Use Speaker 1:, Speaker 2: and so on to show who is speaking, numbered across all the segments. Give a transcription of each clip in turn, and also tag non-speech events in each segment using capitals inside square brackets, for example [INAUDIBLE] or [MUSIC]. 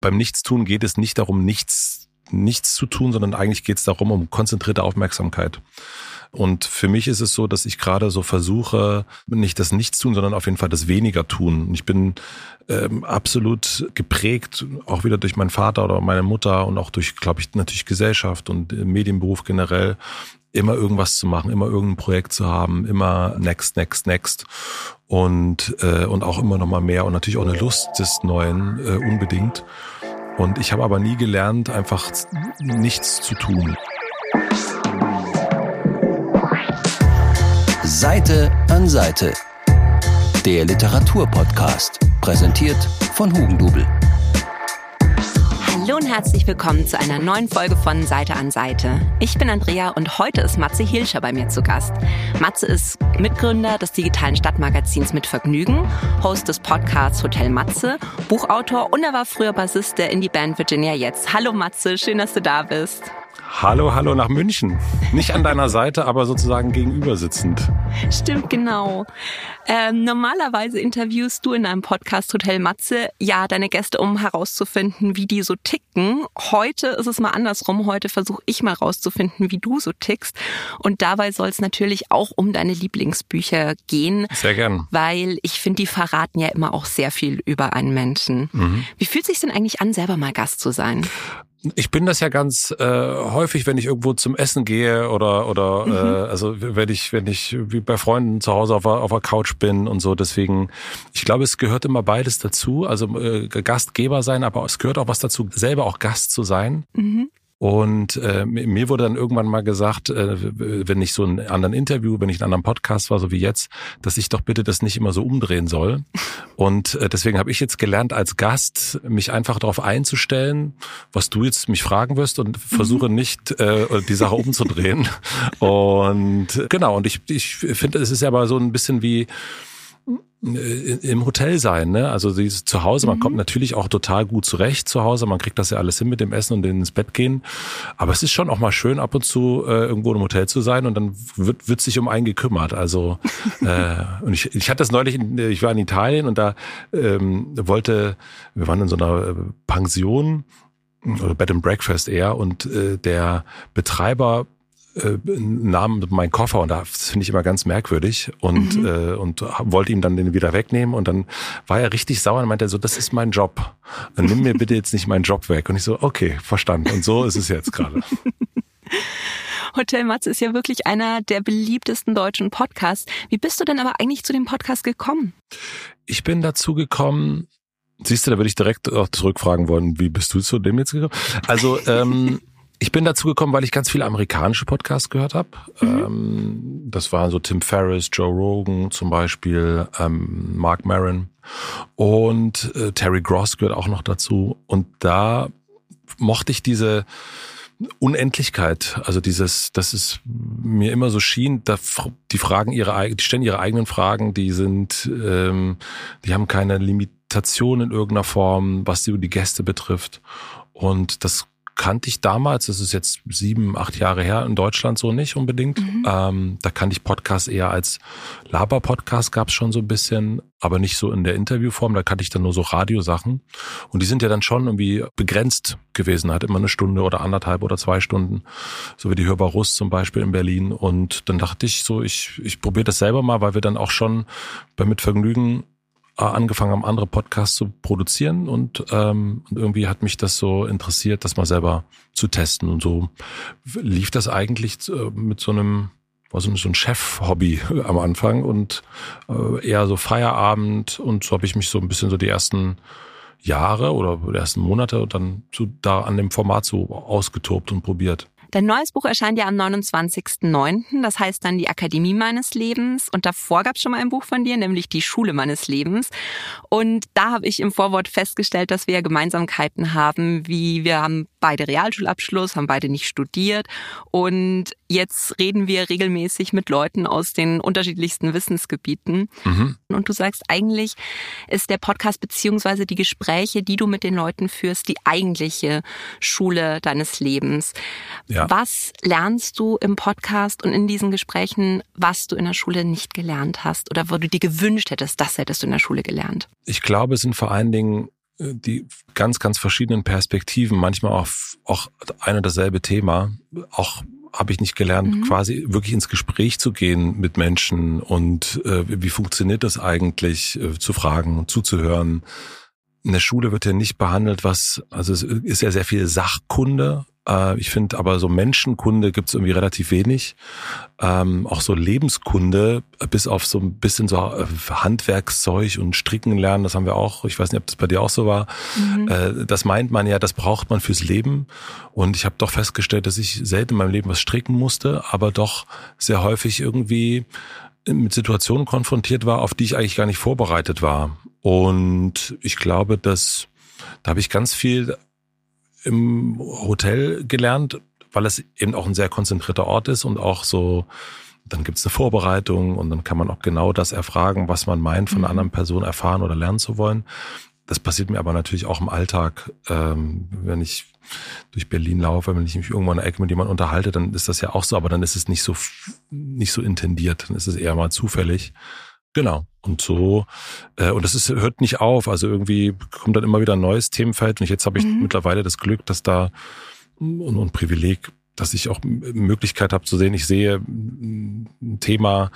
Speaker 1: beim Nichtstun geht es nicht darum, nichts, nichts zu tun, sondern eigentlich geht es darum, um konzentrierte Aufmerksamkeit. Und für mich ist es so, dass ich gerade so versuche, nicht das Nichtstun, sondern auf jeden Fall das Weniger tun. Ich bin ähm, absolut geprägt, auch wieder durch meinen Vater oder meine Mutter und auch durch, glaube ich, natürlich Gesellschaft und Medienberuf generell, immer irgendwas zu machen, immer irgendein Projekt zu haben, immer next, next, next und äh, und auch immer noch mal mehr und natürlich auch eine Lust des Neuen äh, unbedingt. Und ich habe aber nie gelernt, einfach nichts zu tun.
Speaker 2: Seite an Seite. Der Literaturpodcast, präsentiert von Hugendubel.
Speaker 3: Hallo und herzlich willkommen zu einer neuen Folge von Seite an Seite. Ich bin Andrea und heute ist Matze Hilscher bei mir zu Gast. Matze ist Mitgründer des digitalen Stadtmagazins Mit Vergnügen, Host des Podcasts Hotel Matze, Buchautor und er war früher Bassist der Indie-Band Virginia Jetzt. Hallo Matze, schön, dass du da bist.
Speaker 1: Hallo, hallo nach München. Nicht an deiner Seite, aber sozusagen gegenüber sitzend.
Speaker 3: Stimmt, genau. Ähm, normalerweise interviewst du in deinem Podcast Hotel Matze ja deine Gäste, um herauszufinden, wie die so ticken. Heute ist es mal andersrum. Heute versuche ich mal herauszufinden, wie du so tickst. Und dabei soll es natürlich auch um deine Lieblingsbücher gehen.
Speaker 1: Sehr gern.
Speaker 3: Weil ich finde, die verraten ja immer auch sehr viel über einen Menschen. Mhm. Wie fühlt es sich denn eigentlich an, selber mal Gast zu sein?
Speaker 1: Ich bin das ja ganz äh, häufig, wenn ich irgendwo zum Essen gehe oder oder mhm. äh, also wenn ich wenn ich wie bei Freunden zu Hause auf der, auf der Couch bin und so. Deswegen, ich glaube, es gehört immer beides dazu. Also äh, Gastgeber sein, aber es gehört auch was dazu, selber auch Gast zu sein. Mhm. Und äh, mir wurde dann irgendwann mal gesagt, äh, wenn ich so einen anderen Interview, wenn ich einen anderen Podcast war, so wie jetzt, dass ich doch bitte das nicht immer so umdrehen soll. Und äh, deswegen habe ich jetzt gelernt, als Gast mich einfach darauf einzustellen, was du jetzt mich fragen wirst und versuche mhm. nicht äh, die Sache umzudrehen. [LAUGHS] Und genau, und ich, ich finde, es ist ja aber so ein bisschen wie im Hotel sein, ne? Also dieses zu Hause, man mhm. kommt natürlich auch total gut zurecht zu Hause, man kriegt das ja alles hin mit dem Essen und ins Bett gehen. Aber es ist schon auch mal schön, ab und zu äh, irgendwo im Hotel zu sein und dann wird, wird sich um einen gekümmert. Also [LAUGHS] äh, und ich, ich hatte das neulich, in, ich war in Italien und da ähm, wollte, wir waren in so einer äh, Pension oder Bed and Breakfast eher und äh, der Betreiber äh, nahm meinen Koffer und das finde ich immer ganz merkwürdig und mhm. äh, und wollte ihm dann den wieder wegnehmen und dann war er richtig sauer und meinte er so, das ist mein Job. Dann nimm mir bitte jetzt nicht meinen Job weg. Und ich so, okay, verstanden. Und so ist es jetzt gerade. [LAUGHS]
Speaker 3: Hotel Matze ist ja wirklich einer der beliebtesten deutschen Podcasts. Wie bist du denn aber eigentlich zu dem Podcast gekommen?
Speaker 1: Ich bin dazu gekommen, siehst du, da würde ich direkt auch zurückfragen wollen, wie bist du zu dem jetzt gekommen? Also ähm, [LAUGHS] Ich bin dazu gekommen, weil ich ganz viele amerikanische Podcasts gehört habe. Mhm. Ähm, das waren so Tim Ferriss, Joe Rogan zum Beispiel, ähm, Mark Maron und äh, Terry Gross gehört auch noch dazu. Und da mochte ich diese Unendlichkeit, also dieses, dass es mir immer so schien, da, die Fragen ihre, die stellen ihre eigenen Fragen, die sind, ähm, die haben keine Limitation in irgendeiner Form, was die, die Gäste betrifft. Und das kannte ich damals, das ist jetzt sieben, acht Jahre her, in Deutschland so nicht unbedingt. Mhm. Ähm, da kannte ich Podcasts eher als Laber-Podcast gab es schon so ein bisschen, aber nicht so in der Interviewform. Da kannte ich dann nur so Radiosachen. Und die sind ja dann schon irgendwie begrenzt gewesen, hat immer eine Stunde oder anderthalb oder zwei Stunden, so wie die Hörbar Russ zum Beispiel in Berlin. Und dann dachte ich so, ich, ich probiere das selber mal, weil wir dann auch schon bei Mitvergnügen angefangen haben, andere Podcasts zu produzieren und, ähm, irgendwie hat mich das so interessiert, das mal selber zu testen. Und so lief das eigentlich äh, mit so einem, war so ein Chef-Hobby [LAUGHS] am Anfang und äh, eher so Feierabend und so habe ich mich so ein bisschen so die ersten Jahre oder die ersten Monate dann so da an dem Format so ausgetobt und probiert.
Speaker 3: Dein neues Buch erscheint ja am 29.09., das heißt dann die Akademie meines Lebens. Und davor gab es schon mal ein Buch von dir, nämlich die Schule meines Lebens. Und da habe ich im Vorwort festgestellt, dass wir ja Gemeinsamkeiten haben, wie wir haben beide Realschulabschluss, haben beide nicht studiert. Und jetzt reden wir regelmäßig mit Leuten aus den unterschiedlichsten Wissensgebieten. Mhm. Und du sagst, eigentlich ist der Podcast beziehungsweise die Gespräche, die du mit den Leuten führst, die eigentliche Schule deines Lebens. Ja. Was lernst du im Podcast und in diesen Gesprächen, was du in der Schule nicht gelernt hast oder wo du dir gewünscht hättest, das hättest du in der Schule gelernt?
Speaker 1: Ich glaube, es sind vor allen Dingen die ganz, ganz verschiedenen Perspektiven, manchmal auch, auch ein und dasselbe Thema, auch habe ich nicht gelernt, mhm. quasi wirklich ins Gespräch zu gehen mit Menschen und äh, wie funktioniert das eigentlich, äh, zu fragen und zuzuhören. In der Schule wird ja nicht behandelt, was, also es ist ja sehr viel Sachkunde, äh, ich finde aber so Menschenkunde gibt es irgendwie relativ wenig. Ähm, auch so Lebenskunde, bis auf so ein bisschen so äh, Handwerkszeug und Stricken lernen, das haben wir auch. Ich weiß nicht, ob das bei dir auch so war. Mhm. Äh, das meint man ja, das braucht man fürs Leben. Und ich habe doch festgestellt, dass ich selten in meinem Leben was stricken musste, aber doch sehr häufig irgendwie mit Situationen konfrontiert war, auf die ich eigentlich gar nicht vorbereitet war. Und ich glaube, dass da habe ich ganz viel im Hotel gelernt, weil es eben auch ein sehr konzentrierter Ort ist und auch so, dann gibt es eine Vorbereitung und dann kann man auch genau das erfragen, was man meint, von einer mhm. anderen Person erfahren oder lernen zu wollen. Das passiert mir aber natürlich auch im Alltag, ähm, wenn ich durch Berlin laufe, wenn ich mich irgendwo in der Ecke mit jemandem unterhalte, dann ist das ja auch so, aber dann ist es nicht so nicht so intendiert, dann ist es eher mal zufällig. Genau. Und so, äh, und das ist, hört nicht auf. Also irgendwie kommt dann immer wieder ein neues Themenfeld. Und jetzt habe ich mhm. mittlerweile das Glück, dass da und, und Privileg, dass ich auch Möglichkeit habe zu sehen, ich sehe ein Thema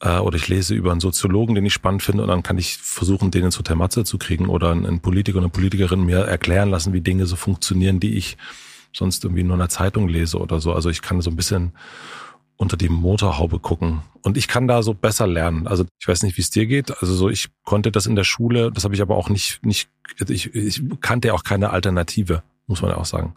Speaker 1: äh, oder ich lese über einen Soziologen, den ich spannend finde, und dann kann ich versuchen, den ins Hotel Matze zu kriegen oder einen Politiker oder eine Politikerin mir erklären lassen, wie Dinge so funktionieren, die ich sonst irgendwie nur in einer Zeitung lese oder so. Also ich kann so ein bisschen unter die Motorhaube gucken. Und ich kann da so besser lernen. Also ich weiß nicht, wie es dir geht. Also so, ich konnte das in der Schule, das habe ich aber auch nicht, nicht, ich, ich kannte ja auch keine Alternative, muss man ja auch sagen.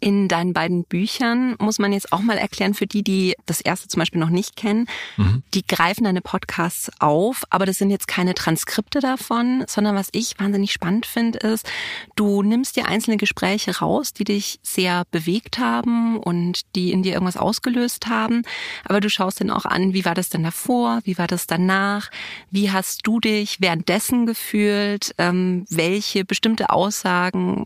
Speaker 3: In deinen beiden Büchern muss man jetzt auch mal erklären, für die, die das erste zum Beispiel noch nicht kennen, mhm. die greifen deine Podcasts auf, aber das sind jetzt keine Transkripte davon, sondern was ich wahnsinnig spannend finde, ist, du nimmst dir einzelne Gespräche raus, die dich sehr bewegt haben und die in dir irgendwas ausgelöst haben, aber du schaust dann auch an, wie war das denn davor, wie war das danach, wie hast du dich währenddessen gefühlt, ähm, welche bestimmte Aussagen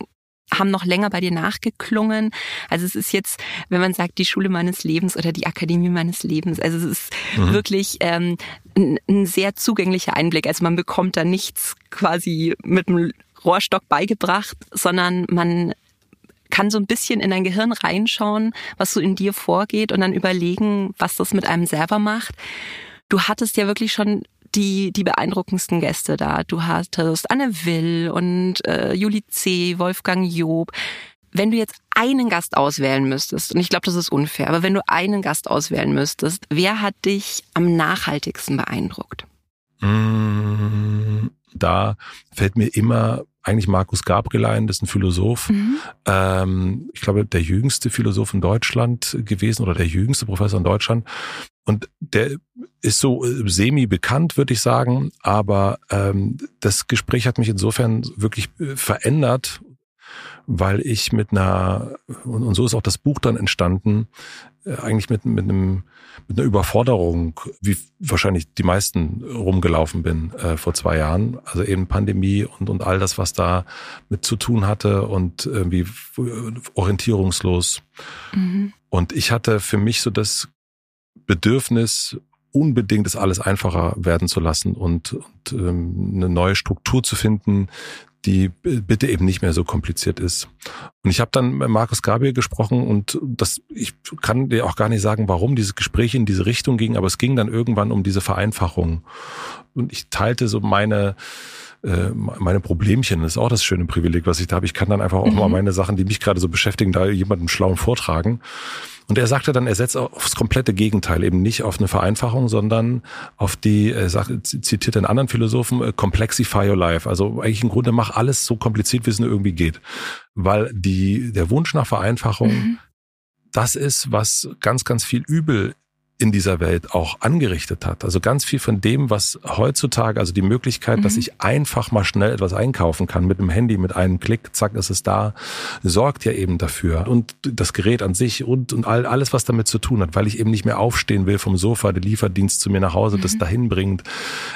Speaker 3: haben noch länger bei dir nachgeklungen. Also es ist jetzt, wenn man sagt, die Schule meines Lebens oder die Akademie meines Lebens. Also es ist mhm. wirklich ähm, ein, ein sehr zugänglicher Einblick. Also man bekommt da nichts quasi mit einem Rohrstock beigebracht, sondern man kann so ein bisschen in dein Gehirn reinschauen, was so in dir vorgeht und dann überlegen, was das mit einem selber macht. Du hattest ja wirklich schon die, die beeindruckendsten Gäste da. Du hattest Anne Will und äh, Juli C., Wolfgang Job. Wenn du jetzt einen Gast auswählen müsstest, und ich glaube, das ist unfair, aber wenn du einen Gast auswählen müsstest, wer hat dich am nachhaltigsten beeindruckt?
Speaker 1: Mm, da fällt mir immer eigentlich Markus Gabriel ein, das ist ein Philosoph. Mhm. Ähm, ich glaube, der jüngste Philosoph in Deutschland gewesen oder der jüngste Professor in Deutschland. Und der ist so äh, semi bekannt, würde ich sagen. Aber ähm, das Gespräch hat mich insofern wirklich äh, verändert, weil ich mit einer, und so ist auch das Buch dann entstanden, äh, eigentlich mit, mit, einem, mit einer Überforderung, wie wahrscheinlich die meisten rumgelaufen bin äh, vor zwei Jahren. Also eben Pandemie und, und all das, was da mit zu tun hatte und irgendwie orientierungslos. Mhm. Und ich hatte für mich so das Bedürfnis, unbedingt das alles einfacher werden zu lassen und, und ähm, eine neue Struktur zu finden, die bitte eben nicht mehr so kompliziert ist. Und ich habe dann mit Markus Gabriel gesprochen und das, ich kann dir auch gar nicht sagen, warum dieses Gespräch in diese Richtung ging, aber es ging dann irgendwann um diese Vereinfachung. Und ich teilte so meine äh, meine Problemchen. Das ist auch das schöne Privileg, was ich da habe. Ich kann dann einfach auch mhm. mal meine Sachen, die mich gerade so beschäftigen, da jemandem schlauen vortragen. Und er sagte dann, er setzt aufs komplette Gegenteil, eben nicht auf eine Vereinfachung, sondern auf die, er sagt, zitiert einen anderen Philosophen, äh, complexify your life. Also eigentlich im Grunde mach alles so kompliziert, wie es nur irgendwie geht. Weil die, der Wunsch nach Vereinfachung, mhm. das ist, was ganz, ganz viel Übel in dieser Welt auch angerichtet hat. Also ganz viel von dem, was heutzutage, also die Möglichkeit, mhm. dass ich einfach mal schnell etwas einkaufen kann mit einem Handy, mit einem Klick, zack, ist es da, sorgt ja eben dafür. Und das Gerät an sich und, und all, alles, was damit zu tun hat, weil ich eben nicht mehr aufstehen will vom Sofa, der Lieferdienst zu mir nach Hause, mhm. das dahin bringt,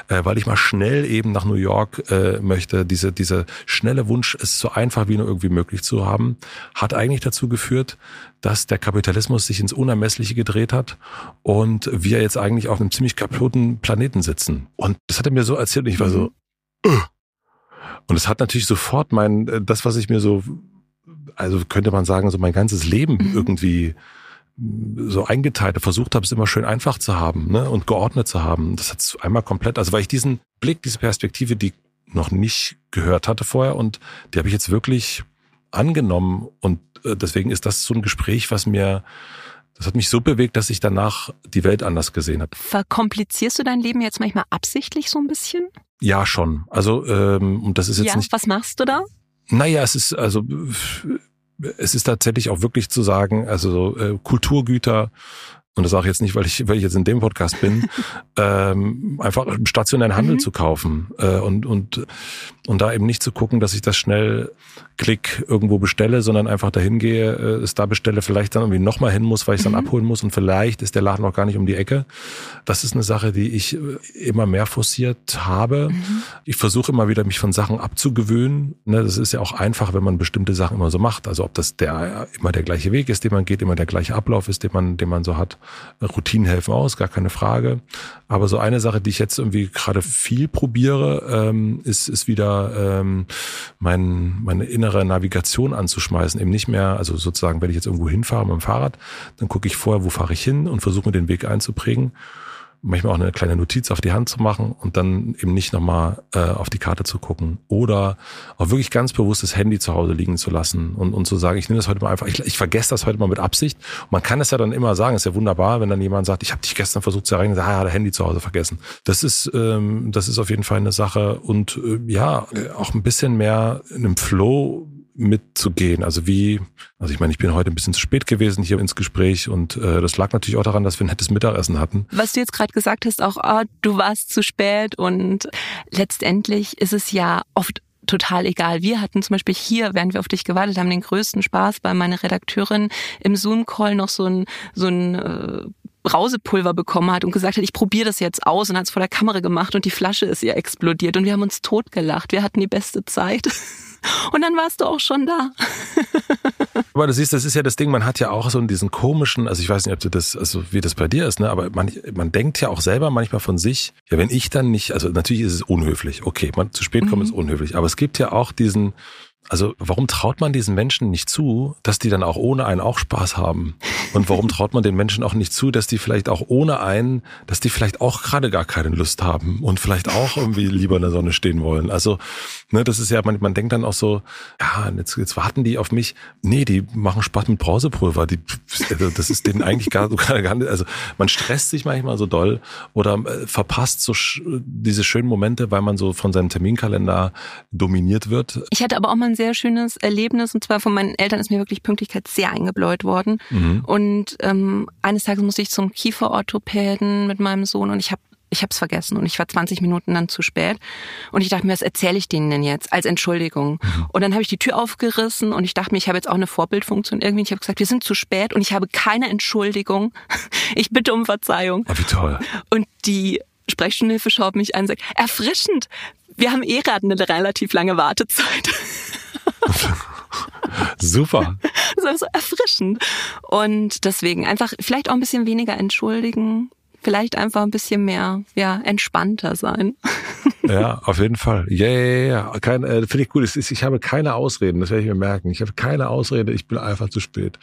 Speaker 1: äh, weil ich mal schnell eben nach New York äh, möchte. Diese, diese schnelle Wunsch, es so einfach wie nur irgendwie möglich zu haben, hat eigentlich dazu geführt, dass der Kapitalismus sich ins Unermessliche gedreht hat und wir jetzt eigentlich auf einem ziemlich kaputten Planeten sitzen. Und das hat er mir so erzählt und ich war so, uh. Und es hat natürlich sofort mein, äh, das, was ich mir so, also könnte man sagen, so mein ganzes Leben mhm. irgendwie so eingeteilt versucht habe, es immer schön einfach zu haben ne, und geordnet zu haben. Das hat einmal komplett, also weil ich diesen Blick, diese Perspektive, die noch nicht gehört hatte vorher und die habe ich jetzt wirklich angenommen und äh, deswegen ist das so ein Gespräch, was mir das hat mich so bewegt, dass ich danach die Welt anders gesehen habe.
Speaker 3: Verkomplizierst du dein Leben jetzt manchmal absichtlich so ein bisschen?
Speaker 1: Ja, schon. Also ähm, und das ist jetzt ja, nicht.
Speaker 3: Was machst du da?
Speaker 1: Naja, es ist also es ist tatsächlich auch wirklich zu sagen, also äh, Kulturgüter und das sage ich jetzt nicht, weil ich, weil ich jetzt in dem Podcast bin, [LAUGHS] ähm, einfach stationären Handel mhm. zu kaufen äh, und, und, und da eben nicht zu gucken, dass ich das schnell klick irgendwo bestelle, sondern einfach dahin gehe, äh, es da bestelle, vielleicht dann irgendwie nochmal hin muss, weil ich es mhm. dann abholen muss und vielleicht ist der Laden noch gar nicht um die Ecke. Das ist eine Sache, die ich äh, immer mehr forciert habe. Mhm. Ich versuche immer wieder, mich von Sachen abzugewöhnen. Ne, das ist ja auch einfach, wenn man bestimmte Sachen immer so macht. Also ob das der immer der gleiche Weg ist, den man geht, immer der gleiche Ablauf ist, den man, den man so hat. Routinen helfen aus, gar keine Frage. Aber so eine Sache, die ich jetzt irgendwie gerade viel probiere, ähm, ist, ist wieder ähm, mein, meine innere Navigation anzuschmeißen. Eben nicht mehr, also sozusagen, wenn ich jetzt irgendwo hinfahre mit dem Fahrrad, dann gucke ich vorher, wo fahre ich hin und versuche mir den Weg einzuprägen manchmal auch eine kleine Notiz auf die Hand zu machen und dann eben nicht nochmal äh, auf die Karte zu gucken oder auch wirklich ganz bewusst das Handy zu Hause liegen zu lassen und, und zu sagen, ich nehme das heute mal einfach, ich, ich vergesse das heute mal mit Absicht. Und man kann es ja dann immer sagen, ist ja wunderbar, wenn dann jemand sagt, ich habe dich gestern versucht zu erreichen, sagt, ah, der Handy zu Hause vergessen. Das ist, ähm, das ist auf jeden Fall eine Sache und äh, ja, auch ein bisschen mehr in einem Flow mitzugehen. Also wie, also ich meine, ich bin heute ein bisschen zu spät gewesen hier ins Gespräch und äh, das lag natürlich auch daran, dass wir ein nettes Mittagessen hatten.
Speaker 3: Was du jetzt gerade gesagt hast, auch oh, du warst zu spät und letztendlich ist es ja oft total egal. Wir hatten zum Beispiel hier, während wir auf dich gewartet haben, den größten Spaß, weil meine Redakteurin im Zoom-Call noch so ein, so ein äh, Brausepulver bekommen hat und gesagt hat, ich probiere das jetzt aus und hat es vor der Kamera gemacht und die Flasche ist ihr explodiert und wir haben uns totgelacht. Wir hatten die beste Zeit. [LAUGHS] Und dann warst du auch schon da. [LAUGHS]
Speaker 1: aber du siehst, das ist ja das Ding, man hat ja auch so diesen komischen, also ich weiß nicht, ob du das, also wie das bei dir ist, ne, aber man, man denkt ja auch selber manchmal von sich, ja, wenn ich dann nicht, also natürlich ist es unhöflich, okay, man zu spät kommen mhm. ist unhöflich, aber es gibt ja auch diesen, also warum traut man diesen Menschen nicht zu, dass die dann auch ohne einen auch Spaß haben? Und warum [LAUGHS] traut man den Menschen auch nicht zu, dass die vielleicht auch ohne einen, dass die vielleicht auch gerade gar keine Lust haben und vielleicht auch irgendwie lieber in der Sonne stehen wollen? Also, ne, das ist ja, man, man denkt dann auch so, ja, jetzt, jetzt warten die auf mich. Nee, die machen Spaß mit Brausepulver. Die, also das ist denen eigentlich gar, gar nicht, also man stresst sich manchmal so doll oder äh, verpasst so diese schönen Momente, weil man so von seinem Terminkalender dominiert wird.
Speaker 3: Ich hatte aber auch mal ein sehr schönes Erlebnis und zwar von meinen Eltern ist mir wirklich Pünktlichkeit sehr eingebläut worden. Mhm. Und ähm, eines Tages musste ich zum Kieferorthopäden mit meinem Sohn und ich habe ich habe es vergessen und ich war 20 Minuten dann zu spät und ich dachte mir, was erzähle ich denen denn jetzt als Entschuldigung? Mhm. Und dann habe ich die Tür aufgerissen und ich dachte mir, ich habe jetzt auch eine Vorbildfunktion irgendwie. Ich habe gesagt, wir sind zu spät und ich habe keine Entschuldigung. [LAUGHS] Ich bitte um Verzeihung.
Speaker 1: Oh, wie toll.
Speaker 3: Und die Sprechstundenhilfe schaut mich an und sagt, erfrischend. Wir haben eh gerade eine relativ lange Wartezeit. [LAUGHS] [LAUGHS]
Speaker 1: Super.
Speaker 3: Das ist so erfrischend. Und deswegen einfach vielleicht auch ein bisschen weniger entschuldigen, vielleicht einfach ein bisschen mehr, ja, entspannter sein. [LAUGHS]
Speaker 1: Ja, auf jeden Fall. Ja, ja, ja. Kein, äh, Finde ich gut. Ich, ich habe keine Ausreden, das werde ich mir merken. Ich habe keine Ausrede, ich bin einfach zu spät.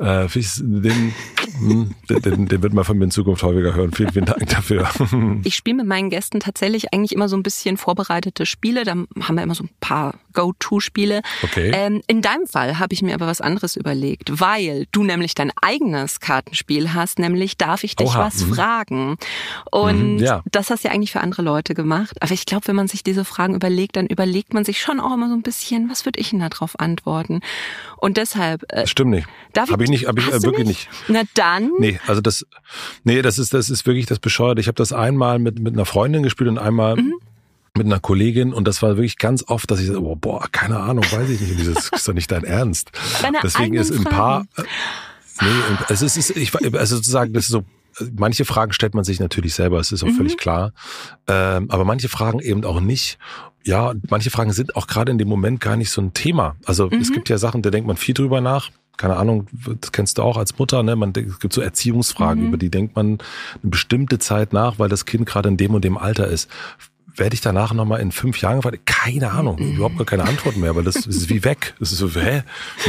Speaker 1: Ja. Äh, ich, den, hm, den, den wird man von mir in Zukunft häufiger hören. Vielen, vielen Dank dafür. [LAUGHS]
Speaker 3: Ich spiele mit meinen Gästen tatsächlich eigentlich immer so ein bisschen vorbereitete Spiele. Da haben wir immer so ein paar Go-To-Spiele.
Speaker 1: Okay.
Speaker 3: Ähm, in deinem Fall habe ich mir aber was anderes überlegt, weil du nämlich dein eigenes Kartenspiel hast, nämlich darf ich dich Oha. was mhm. Fragen. Und mhm, ja. das hast du ja eigentlich für andere Leute gemacht. Aber ich glaube, wenn man sich diese Fragen überlegt, dann überlegt man sich schon auch immer so ein bisschen, was würde ich denn darauf antworten? Und deshalb.
Speaker 1: Äh, das stimmt nicht.
Speaker 3: Darf
Speaker 1: hab ich nicht, habe ich äh, wirklich nicht? nicht?
Speaker 3: Na dann.
Speaker 1: Nee, also das, nee, das ist, das ist wirklich das Bescheuerte. Ich habe das einmal mit, mit einer Freundin gespielt und einmal mhm mit einer Kollegin und das war wirklich ganz oft, dass ich so, boah, keine Ahnung, weiß ich nicht. Dieses ist doch nicht dein Ernst.
Speaker 3: Deine
Speaker 1: Deswegen ist ein paar. Äh, nee, es ist, ich, also sozusagen, das ist so manche Fragen stellt man sich natürlich selber, es ist auch mhm. völlig klar. Ähm, aber manche Fragen eben auch nicht. Ja, manche Fragen sind auch gerade in dem Moment gar nicht so ein Thema. Also mhm. es gibt ja Sachen, da denkt man viel drüber nach. Keine Ahnung, das kennst du auch als Mutter, ne? Man, es gibt so Erziehungsfragen, mhm. über die denkt man eine bestimmte Zeit nach, weil das Kind gerade in dem und dem Alter ist werde ich danach nochmal in fünf Jahren gefragt? Keine Ahnung, überhaupt gar keine Antworten mehr, weil das, das [LAUGHS] ist wie weg. Das ist so, hä?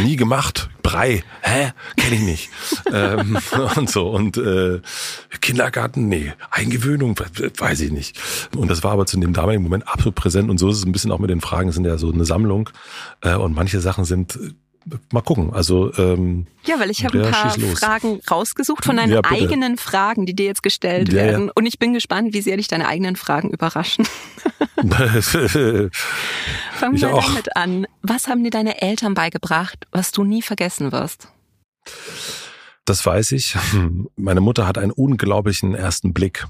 Speaker 1: Nie gemacht. Brei, hä? Kenne ich nicht. ähm, [LAUGHS] und so. Und äh, Kindergarten, nee. Eingewöhnung, weiß ich nicht. Und das war aber zu dem damaligen Moment absolut präsent. Und so ist es ein bisschen auch mit den Fragen, es sind ja so eine Sammlung. Äh, und manche Sachen sind mal gucken. Also ähm,
Speaker 3: ja, weil ich habe ein paar Fragen rausgesucht von deinen
Speaker 1: Ja,
Speaker 3: eigenen Fragen, die dir jetzt gestellt
Speaker 1: Ja, ja.
Speaker 3: werden. Und ich bin gespannt, wie sehr dich deine eigenen Fragen überraschen. [LAUGHS] Fangen wir
Speaker 1: auch.
Speaker 3: damit an. Was haben dir deine Eltern beigebracht, was du nie vergessen wirst?
Speaker 1: das weiß ich. [LAUGHS] Meine Mutter hat einen unglaublichen ersten Blick.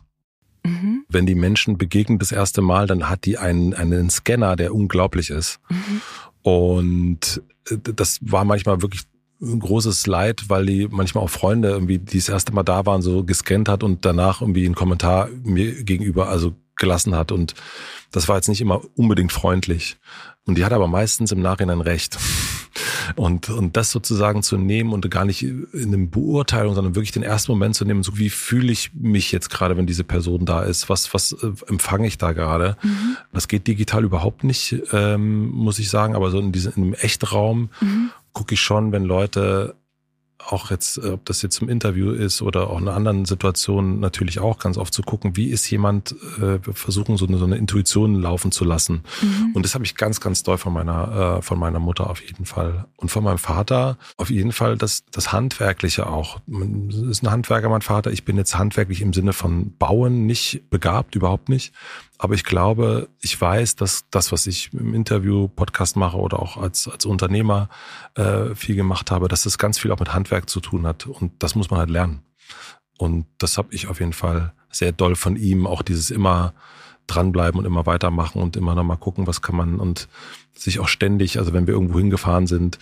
Speaker 3: Mhm.
Speaker 1: Wenn die Menschen begegnen das erste Mal, dann hat die einen, einen Scanner, der unglaublich ist.
Speaker 3: Mhm.
Speaker 1: Und äh, das war manchmal wirklich ein großes Leid, weil die manchmal auch Freunde irgendwie, die das erste Mal da waren, so gescannt hat und danach irgendwie einen Kommentar mir gegenüber also gelassen hat. Und das war jetzt nicht immer unbedingt freundlich. Und die hat aber meistens im Nachhinein recht. Und, und das sozusagen zu nehmen und gar nicht in einem Beurteilung, sondern wirklich den ersten Moment zu nehmen, so wie fühle ich mich jetzt gerade, wenn diese Person da ist? Was, was äh, empfange ich da gerade?
Speaker 3: Mhm.
Speaker 1: Das geht digital überhaupt nicht, ähm, muss ich sagen, aber so in diesem in einem Echtraum
Speaker 3: Mhm.
Speaker 1: gucke ich schon, wenn Leute auch jetzt, äh, ob das jetzt im Interview ist oder auch in anderen Situation natürlich auch ganz oft zu gucken, wie ist jemand, äh, versuchen so eine, so eine Intuition laufen zu lassen.
Speaker 3: Mhm.
Speaker 1: Und das habe ich ganz, ganz doll von meiner, äh, von meiner Mutter auf jeden Fall. Und von meinem Vater auf jeden Fall das, das Handwerkliche auch. Man ist ein Handwerker, mein Vater. Ich bin jetzt handwerklich im Sinne von Bauen nicht begabt, überhaupt nicht. Aber ich glaube, ich weiß, dass das, was ich im Interview, Podcast mache oder auch als, als Unternehmer äh, viel gemacht habe, dass das ganz viel auch mit Handwerk zu tun hat. Und das muss man halt lernen. Und das habe ich auf jeden Fall sehr doll von ihm, auch dieses immer dranbleiben und immer weitermachen und immer noch mal gucken, was kann man und sich auch ständig, also wenn wir irgendwo hingefahren sind,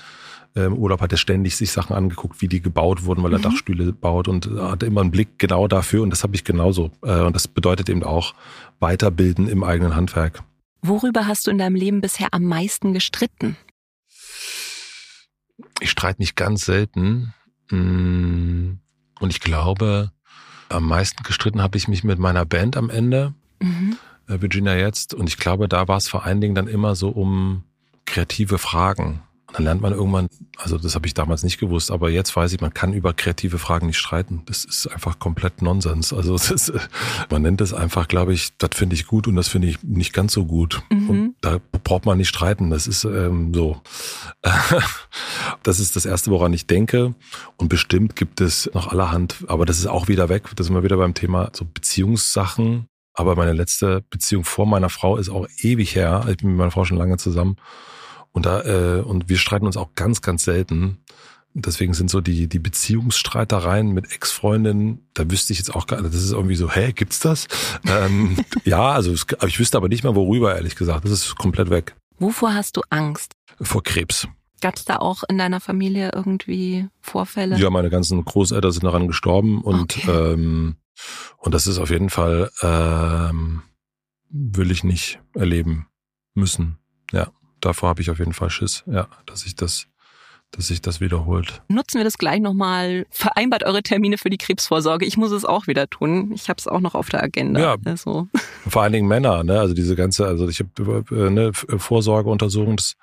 Speaker 1: äh, im Urlaub hat er ständig sich Sachen angeguckt, wie die gebaut wurden, weil er
Speaker 3: Mhm.
Speaker 1: Dachstühle baut und hat immer einen Blick genau dafür und das habe ich genauso. Äh, und das bedeutet eben auch weiterbilden im eigenen Handwerk.
Speaker 3: Worüber hast du in deinem Leben bisher am meisten gestritten?
Speaker 1: Ich streite mich ganz selten. Mm, Und ich glaube, am meisten gestritten habe ich mich mit meiner Band am Ende.
Speaker 3: Mhm.
Speaker 1: äh, Virginia jetzt. Und ich glaube, da war es vor allen Dingen dann immer so um kreative Fragen. Dann lernt man irgendwann, also das habe ich damals nicht gewusst, aber jetzt weiß ich, man kann über kreative Fragen nicht streiten. Das ist einfach komplett Nonsens. Also ist, [LAUGHS] man nennt es einfach, glaube ich, das finde ich gut und das finde ich nicht ganz so gut.
Speaker 3: Mhm.
Speaker 1: Und da braucht man nicht streiten. Das ist ähm, so. [LAUGHS] Das ist das Erste, woran ich denke. Und bestimmt gibt es noch allerhand, aber das ist auch wieder weg. Da sind wir wieder beim Thema so Beziehungssachen. Aber meine letzte Beziehung vor meiner Frau ist auch ewig her. Ich bin mit meiner Frau schon lange zusammen. Und da, äh, und wir streiten uns auch ganz, ganz selten. Deswegen sind so die, die Beziehungsstreitereien mit Ex-Freundinnen, da wüsste ich jetzt auch gar nicht, das ist irgendwie so, hä, gibt's das? [LAUGHS] ähm, ja, also es, ich wüsste aber nicht mehr worüber, ehrlich gesagt. Das ist komplett weg.
Speaker 3: Wovor hast du Angst?
Speaker 1: Vor Krebs.
Speaker 3: Gab es da auch in deiner Familie irgendwie Vorfälle?
Speaker 1: Ja, meine ganzen Großeltern sind daran gestorben und
Speaker 3: Okay.
Speaker 1: ähm, und das ist auf jeden Fall ähm, will ich nicht erleben müssen. Ja, davor habe ich auf jeden Fall Schiss. Ja, dass ich das, dass sich das wiederholt.
Speaker 3: Nutzen wir das gleich nochmal. Vereinbart eure Termine für die Krebsvorsorge. Ich muss es auch wieder tun. Ich habe es auch noch auf der Agenda.
Speaker 1: Ja.
Speaker 3: Also.
Speaker 1: Vor allen Dingen Männer, ne? Also diese ganze, also ich habe äh, ne, Vorsorgeuntersuchung, das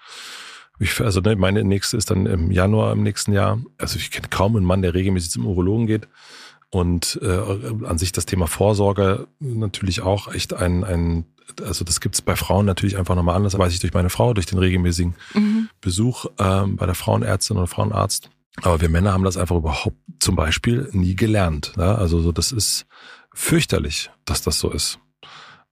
Speaker 1: ich, also ne, meine nächste ist dann im Januar im nächsten Jahr. Also ich kenne kaum einen Mann, der regelmäßig zum Urologen geht. Und äh, an sich das Thema Vorsorge natürlich auch echt ein, ein also das gibt's bei Frauen natürlich einfach nochmal anders, weiß ich durch meine Frau, durch den regelmäßigen
Speaker 3: Mhm.
Speaker 1: Besuch ähm, bei der Frauenärztin oder Frauenarzt. Aber wir Männer haben das einfach überhaupt zum Beispiel nie gelernt. Ne? Also so, das ist fürchterlich, dass das so ist.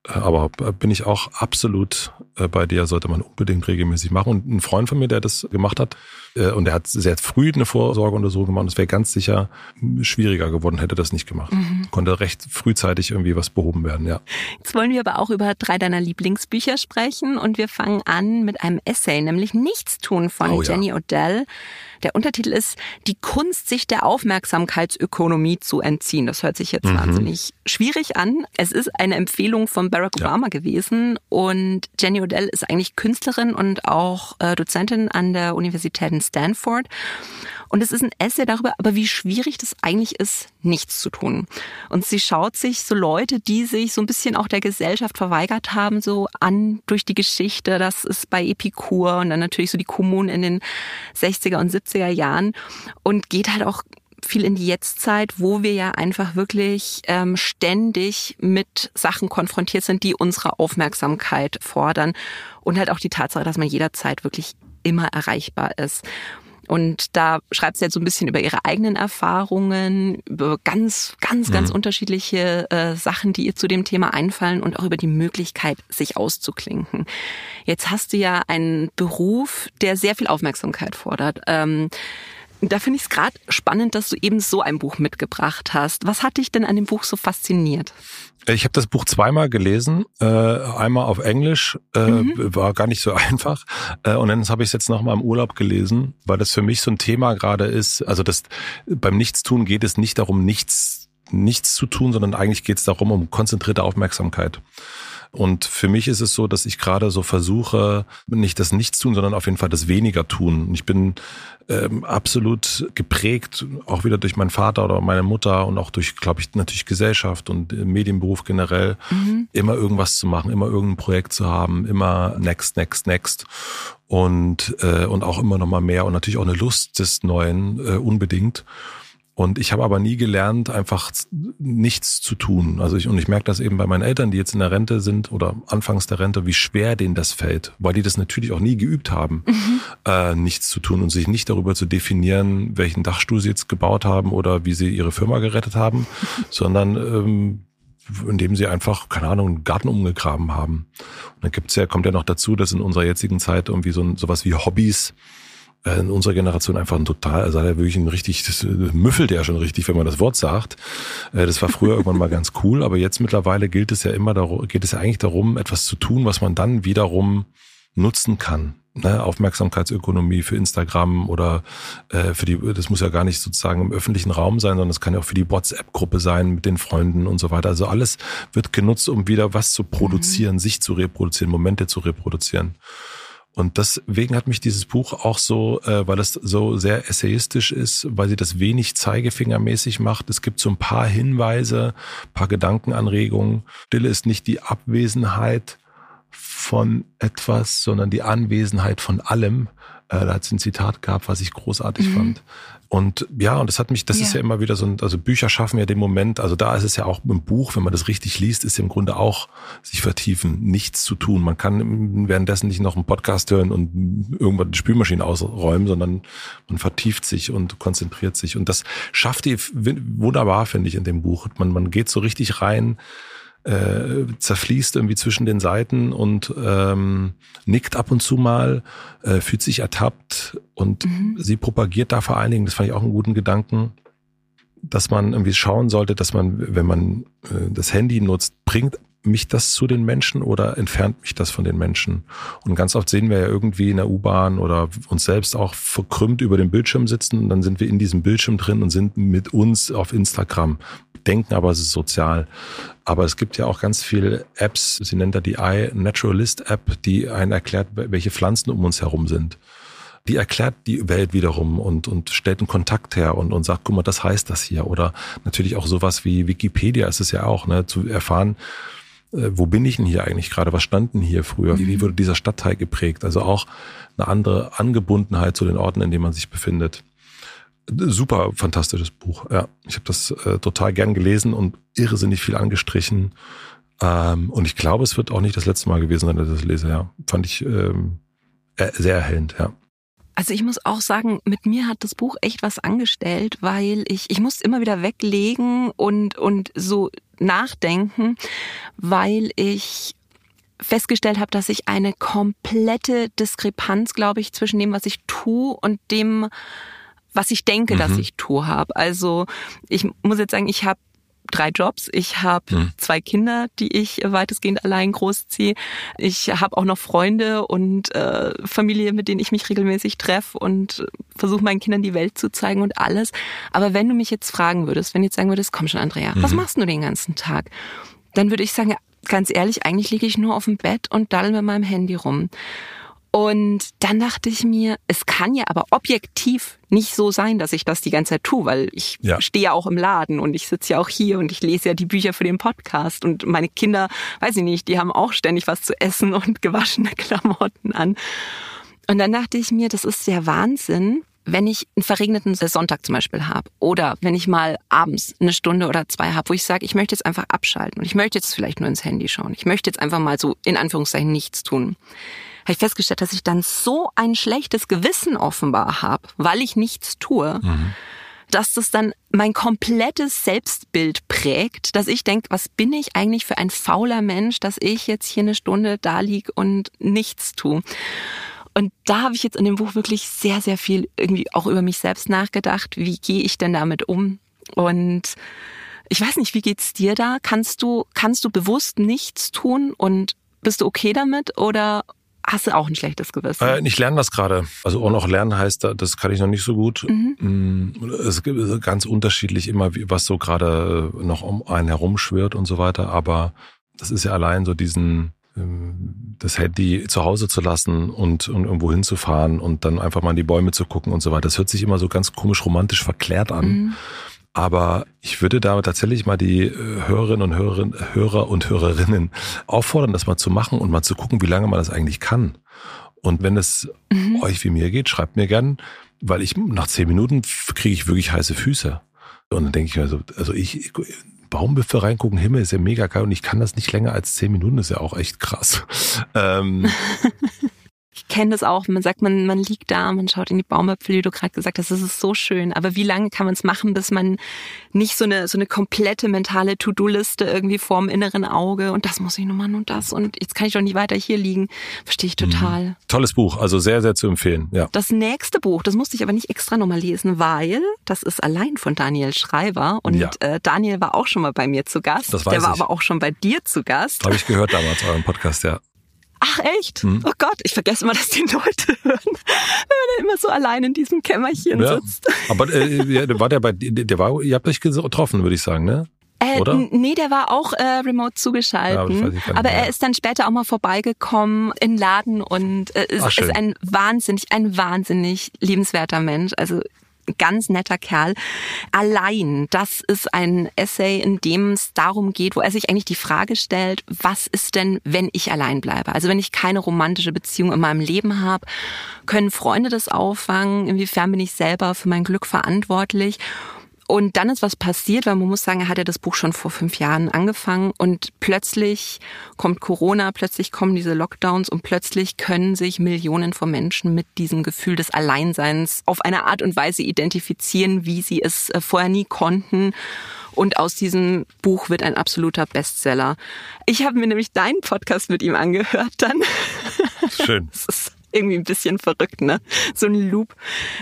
Speaker 1: Äh, Aber bin ich auch absolut äh, bei dir, sollte man unbedingt regelmäßig machen. Und ein Freund von mir, der das gemacht hat, und der hat sehr früh eine Vorsorgeuntersuchung gemacht, und es wäre ganz sicher schwieriger geworden, hätte das nicht gemacht.
Speaker 3: Mhm.
Speaker 1: Konnte recht frühzeitig irgendwie was behoben werden, ja.
Speaker 3: Jetzt wollen wir aber auch über drei deiner Lieblingsbücher sprechen und wir fangen an mit einem Essay, nämlich Nichtstun von
Speaker 1: Oh ja.
Speaker 3: Jenny Odell. Der Untertitel ist Die Kunst, sich der Aufmerksamkeitsökonomie zu entziehen. Das hört sich jetzt
Speaker 1: Mhm.
Speaker 3: wahnsinnig schwierig an. Es ist eine Empfehlung von Barack Obama ja. gewesen und Jenny Odell ist eigentlich Künstlerin und auch äh, Dozentin an der Universität in Stanford. Und es ist ein Essay darüber, aber wie schwierig das eigentlich ist, nichts zu tun. Und sie schaut sich so Leute, die sich so ein bisschen auch der Gesellschaft verweigert haben, so an durch die Geschichte. Das ist bei Epikur und dann natürlich so die Kommunen in den 60er und 70er Jahren und geht halt auch viel in die Jetztzeit, wo wir ja einfach wirklich ähm, ständig mit Sachen konfrontiert sind, die unsere Aufmerksamkeit fordern und halt auch die Tatsache, dass man jederzeit wirklich immer erreichbar ist. Und da schreibt sie jetzt so ein bisschen über ihre eigenen Erfahrungen, über ganz, ganz, ganz mhm. unterschiedliche äh, Sachen, die ihr zu dem Thema einfallen und auch über die Möglichkeit, sich auszuklinken. Jetzt hast du ja einen Beruf, der sehr viel Aufmerksamkeit fordert. Ähm, da finde ich es gerade spannend, dass du eben so ein Buch mitgebracht hast. Was hat dich denn an dem Buch so fasziniert?
Speaker 1: Ich habe das Buch zweimal gelesen, äh, einmal auf Englisch, äh, mhm. war gar nicht so [LAUGHS] einfach, äh, und dann habe ich es jetzt nochmal im Urlaub gelesen, weil das für mich so ein Thema gerade ist. Also das beim Nichtstun geht es nicht darum, nichts nichts zu tun, sondern eigentlich geht es darum um konzentrierte Aufmerksamkeit. Und für mich ist es so, dass ich gerade so versuche, nicht das Nichts tun, sondern auf jeden Fall das Weniger tun. Ich bin ähm, absolut geprägt, auch wieder durch meinen Vater oder meine Mutter und auch durch, glaube ich, natürlich Gesellschaft und Medienberuf generell, mhm. immer irgendwas zu machen, immer irgendein Projekt zu haben, immer next, next, next und äh, und auch immer noch mal mehr und natürlich auch eine Lust des Neuen äh, unbedingt. Und ich habe aber nie gelernt, einfach nichts zu tun. Also ich, und ich merke das eben bei meinen Eltern, die jetzt in der Rente sind oder anfangs der Rente, wie schwer denen das fällt, weil die das natürlich auch nie geübt haben, mhm. äh, nichts zu tun und sich nicht darüber zu definieren, welchen Dachstuhl sie jetzt gebaut haben oder wie sie ihre Firma gerettet haben, [LAUGHS] sondern ähm, indem sie einfach, keine Ahnung, einen Garten umgegraben haben. Und dann gibt's ja, kommt ja noch dazu, dass in unserer jetzigen Zeit irgendwie so ein, sowas wie Hobbys äh, in unserer Generation einfach ein total, also hat er wirklich ein richtig, das äh, müffelt ja schon richtig, wenn man das Wort sagt. Äh, das war früher irgendwann mal ganz cool, aber jetzt mittlerweile gilt es ja immer darum, geht es ja eigentlich darum, etwas zu tun, was man dann wiederum nutzen kann. Ne, Aufmerksamkeitsökonomie für Instagram oder äh, für die, das muss ja gar nicht sozusagen im öffentlichen Raum sein, sondern es kann ja auch für die WhatsApp-Gruppe sein mit den Freunden und so weiter. Also alles wird genutzt, um wieder was zu produzieren, mhm. sich zu reproduzieren, Momente zu reproduzieren. Und deswegen hat mich dieses Buch auch so, äh, weil es so sehr essayistisch ist, weil sie das wenig zeigefingermäßig macht. Es gibt so ein paar Hinweise, paar Gedankenanregungen. Stille ist nicht die Abwesenheit von etwas, sondern die Anwesenheit von allem. Äh, da hat es ein Zitat gehabt, was ich großartig mhm. fand. Und ja, und das hat mich, das ja. ist ja immer wieder so ein, also Bücher schaffen ja den Moment, also da ist es ja auch im Buch, wenn man das richtig liest, ist im Grunde auch sich vertiefen, nichts zu tun. Man kann währenddessen nicht noch einen Podcast hören und irgendwann die Spülmaschine ausräumen, sondern man vertieft sich und konzentriert sich. Und das schafft die wunderbar, finde ich, in dem Buch. Man, man geht so richtig rein, äh, zerfließt irgendwie zwischen den Seiten und ähm, nickt ab und zu mal, äh, fühlt sich ertappt und mhm. sie propagiert da vor allen Dingen, das fand ich auch einen guten Gedanken, dass man irgendwie schauen sollte, dass man, wenn man äh, das Handy nutzt, bringt mich das zu den Menschen oder entfernt mich das von den Menschen? Und ganz oft sehen wir ja irgendwie in der U-Bahn oder uns selbst auch verkrümmt über dem Bildschirm sitzen und dann sind wir in diesem Bildschirm drin und sind mit uns auf Instagram denken, aber es ist sozial. Aber es gibt ja auch ganz viele Apps, sie nennt da die iNaturalist App, die einen erklärt, welche Pflanzen um uns herum sind. Die erklärt die Welt wiederum und, und stellt einen Kontakt her und, und sagt, guck mal, das heißt das hier. Oder natürlich auch sowas wie Wikipedia ist es ja auch, ne, zu erfahren, äh, wo bin ich denn hier eigentlich gerade? Was standen hier früher? Wie wurde dieser Stadtteil geprägt? Also auch eine andere Angebundenheit zu den Orten, in denen man sich befindet super fantastisches Buch. Ja, ich habe das äh, total gern gelesen und irrsinnig viel angestrichen. Ähm, und ich glaube, es wird auch nicht das letzte Mal gewesen sein, dass ich das lese. Ja, fand ich ähm, äh, sehr erhellend. Ja.
Speaker 3: Also ich muss auch sagen, mit mir hat das Buch echt was angestellt, weil ich ich muss immer wieder weglegen und und so nachdenken, weil ich festgestellt habe, dass ich eine komplette Diskrepanz, glaube ich, zwischen dem, was ich tue und dem was ich denke, mhm. dass ich tue habe. Also ich muss jetzt sagen, ich habe drei Jobs. Ich habe hm. zwei Kinder, die ich weitestgehend allein großziehe. Ich habe auch noch Freunde und äh, Familie, mit denen ich mich regelmäßig treffe und versuche meinen Kindern die Welt zu zeigen und alles. Aber wenn du mich jetzt fragen würdest, wenn du jetzt sagen würdest, komm schon, Andrea, mhm. was machst du den ganzen Tag? Dann würde ich sagen, ganz ehrlich, eigentlich liege ich nur auf dem Bett und daddel mit meinem Handy rum. Und dann dachte ich mir, es kann ja aber objektiv nicht so sein, dass ich das die ganze Zeit tue, weil ich ja. stehe ja auch im Laden und ich sitze ja auch hier und ich lese ja die Bücher für den Podcast und meine Kinder, weiß ich nicht, die haben auch ständig was zu essen [LAUGHS] und gewaschene Klamotten an. Und dann dachte ich mir, das ist der Wahnsinn, wenn ich einen verregneten Sonntag zum Beispiel habe oder wenn ich mal abends eine Stunde oder zwei habe, wo ich sage, ich möchte jetzt einfach abschalten und ich möchte jetzt vielleicht nur ins Handy schauen, ich möchte jetzt einfach mal so in Anführungszeichen nichts tun, habe ich festgestellt, dass ich dann so ein schlechtes Gewissen offenbar habe, weil ich nichts tue. Mhm dass das dann mein komplettes Selbstbild prägt, dass ich denke, was bin ich eigentlich für ein fauler Mensch, dass ich jetzt hier eine Stunde da lieg und nichts tue. Und da habe ich jetzt in dem Buch wirklich sehr, sehr viel irgendwie auch über mich selbst nachgedacht. Wie gehe ich denn damit um? Und ich weiß nicht, wie geht's dir da? Kannst du, kannst du bewusst nichts tun und bist du okay damit oder hast du auch ein schlechtes Gewissen?
Speaker 1: Äh, ich lerne das gerade. Also auch noch lernen heißt, das kann ich noch nicht so gut. Mhm. Mm, es gibt ganz unterschiedlich immer, was so gerade noch um einen herumschwirrt und so weiter. Aber das ist ja allein so diesen ähm, das Handy zu Hause zu lassen und, und irgendwo hinzufahren und dann einfach mal in die Bäume zu gucken und so weiter. Das hört sich immer so ganz komisch romantisch verklärt an. Mhm. Aber ich würde da tatsächlich mal die äh, Hörerinnen und Hörer, Hörer und Hörerinnen auffordern, das mal zu machen und mal zu gucken, wie lange man das eigentlich kann. Und wenn es mhm. euch wie mir geht, schreibt mir gern, weil ich nach zehn Minuten kriege ich wirklich heiße Füße. Und dann denke ich mir so, also ich, Baumbüffel reingucken, Himmel ist ja mega geil und ich kann das nicht länger als zehn Minuten, ist ja auch echt krass. [LAUGHS] Ähm, [LAUGHS]
Speaker 3: kenne das auch, man sagt, man, man liegt da, man schaut in die Baumöpfel, wie du gerade gesagt hast, das ist so schön. Aber wie lange kann man es machen, bis man nicht so eine, so eine komplette mentale To-Do-Liste irgendwie vorm inneren Auge und das muss ich nochmal und das und jetzt kann ich doch nicht weiter hier liegen. Verstehe ich total. Mhm.
Speaker 1: Tolles Buch, also sehr, sehr zu empfehlen, ja.
Speaker 3: Das nächste Buch, das musste ich aber nicht extra nochmal lesen, weil das ist allein von Daniel Schreiber und ja. äh, Daniel war auch schon mal bei mir zu Gast.
Speaker 1: Das weiß
Speaker 3: Der war
Speaker 1: ich.
Speaker 3: aber auch schon bei dir zu Gast.
Speaker 1: Habe ich gehört damals, euren Podcast, ja.
Speaker 3: Ach echt? Hm. Oh Gott, ich vergesse immer, dass die Leute [LAUGHS] hören, wenn man dann immer so allein in diesem Kämmerchen ja. sitzt.
Speaker 1: Aber äh, war der bei der war, ihr habt euch getroffen, würde ich sagen, ne?
Speaker 3: Äh, Oder? Nee, der war auch äh, remote zugeschaltet. Ja, aber er ist dann später auch mal vorbeigekommen in Laden und äh, ist, ist ein wahnsinnig, ein wahnsinnig liebenswerter Mensch. Also ganz netter Kerl. Allein, das ist ein Essay, in dem es darum geht, wo er sich eigentlich die Frage stellt, was ist denn, wenn ich allein bleibe? Also wenn ich keine romantische Beziehung in meinem Leben habe, können Freunde das auffangen? Inwiefern bin ich selber für mein Glück verantwortlich? Und dann ist was passiert, weil man muss sagen, er hat ja das Buch schon vor fünf Jahren angefangen und plötzlich kommt Corona, plötzlich kommen diese Lockdowns und plötzlich können sich Millionen von Menschen mit diesem Gefühl des Alleinseins auf eine Art und Weise identifizieren, wie sie es äh, vorher nie konnten. Und aus diesem Buch wird ein absoluter Bestseller. Ich habe mir nämlich deinen Podcast mit ihm angehört dann.
Speaker 1: Schön [LAUGHS]
Speaker 3: irgendwie ein bisschen verrückt, ne? So ein Loop.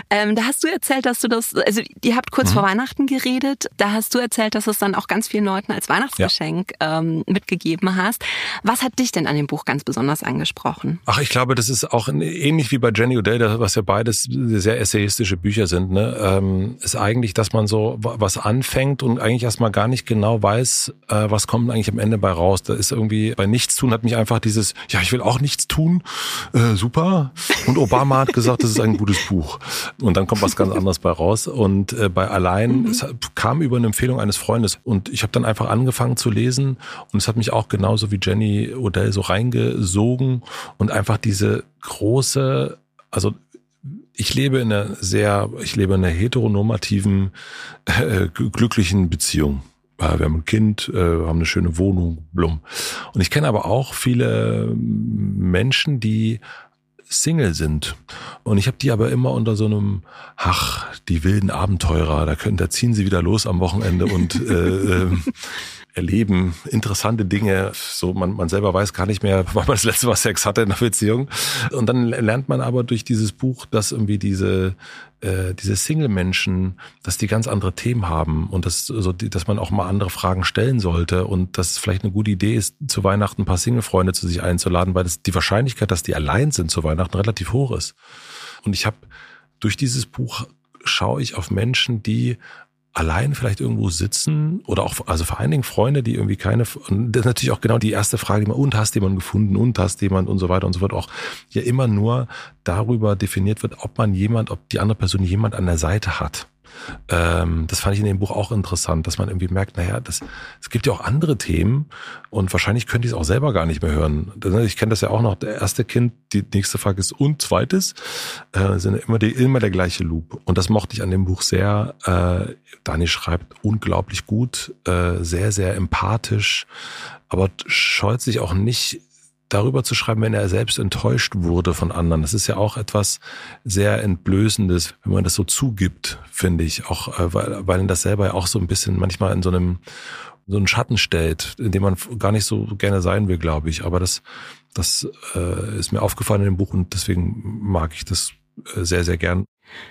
Speaker 3: Ähm, da hast du erzählt, dass du das, also ihr habt kurz mhm. vor Weihnachten geredet, da hast du erzählt, dass du es dann auch ganz vielen Leuten als Weihnachtsgeschenk ja. ähm, mitgegeben hast. Was hat dich denn an dem Buch ganz besonders angesprochen?
Speaker 1: Ach, ich glaube, das ist auch ähnlich wie bei Jenny O'Dell, was ja beides sehr essayistische Bücher sind, ne? Ähm, ist eigentlich, dass man so was anfängt und eigentlich erstmal gar nicht genau weiß, äh, was kommt eigentlich am Ende bei raus. Da ist irgendwie bei Nichtstun hat mich einfach dieses, ja, ich will auch nichts tun, äh, super, [LAUGHS] und Obama hat gesagt, das ist ein gutes Buch. Und dann kommt was ganz anderes bei raus. Und äh, bei Allein, mhm. es kam über eine Empfehlung eines Freundes. Und ich habe dann einfach angefangen zu lesen. Und es hat mich auch genauso wie Jenny Odell so reingesogen. Und einfach diese große, also ich lebe in einer sehr, ich lebe in einer heteronormativen, äh, glücklichen Beziehung. Wir haben ein Kind, äh, haben eine schöne Wohnung, blum. Und ich kenne aber auch viele Menschen, die Single sind. Und ich habe die aber immer unter so einem, ach, die wilden Abenteurer, da können, da ziehen sie wieder los am Wochenende und äh, äh, [LAUGHS] erleben interessante Dinge. So, man, man selber weiß gar nicht mehr, [LAUGHS] wann man das letzte Mal Sex hatte in einer Beziehung. Und dann lernt man aber durch dieses Buch, dass irgendwie diese äh, diese Single-Menschen, dass die ganz andere Themen haben und dass, so, dass man auch mal andere Fragen stellen sollte und dass es vielleicht eine gute Idee ist, zu Weihnachten ein paar Single-Freunde zu sich einzuladen, weil das, die Wahrscheinlichkeit, dass die allein sind zu Weihnachten relativ hoch ist. Und ich habe durch dieses Buch schaue ich auf Menschen, die allein vielleicht irgendwo sitzen oder auch, also vor allen Dingen Freunde, die irgendwie keine, und das ist natürlich auch genau die erste Frage, die man, und hast jemanden gefunden, und hast jemand und so weiter und so fort, auch ja immer nur darüber definiert wird, ob man jemand, ob die andere Person jemand an der Seite hat. Ähm, das fand ich in dem Buch auch interessant, dass man irgendwie merkt, naja, das, es gibt ja auch andere Themen und wahrscheinlich könnte ich es auch selber gar nicht mehr hören. Ich kenne das ja auch noch, der erste Kind, die nächste Frage ist und zweites, äh, sind immer, die, immer der gleiche Loop. Und das mochte ich an dem Buch sehr. Äh, Dani schreibt unglaublich gut, äh, sehr, sehr empathisch, aber scheut sich auch nicht darüber zu schreiben, wenn er selbst enttäuscht wurde von anderen. Das ist ja auch etwas sehr Entblößendes, wenn man das so zugibt, finde ich. Auch äh, weil, weil das selber ja auch so ein bisschen manchmal in so einem so einen Schatten stellt, in dem man gar nicht so gerne sein will, glaube ich. Aber das, das äh, ist mir aufgefallen in dem Buch und deswegen mag ich das äh, sehr, sehr gern.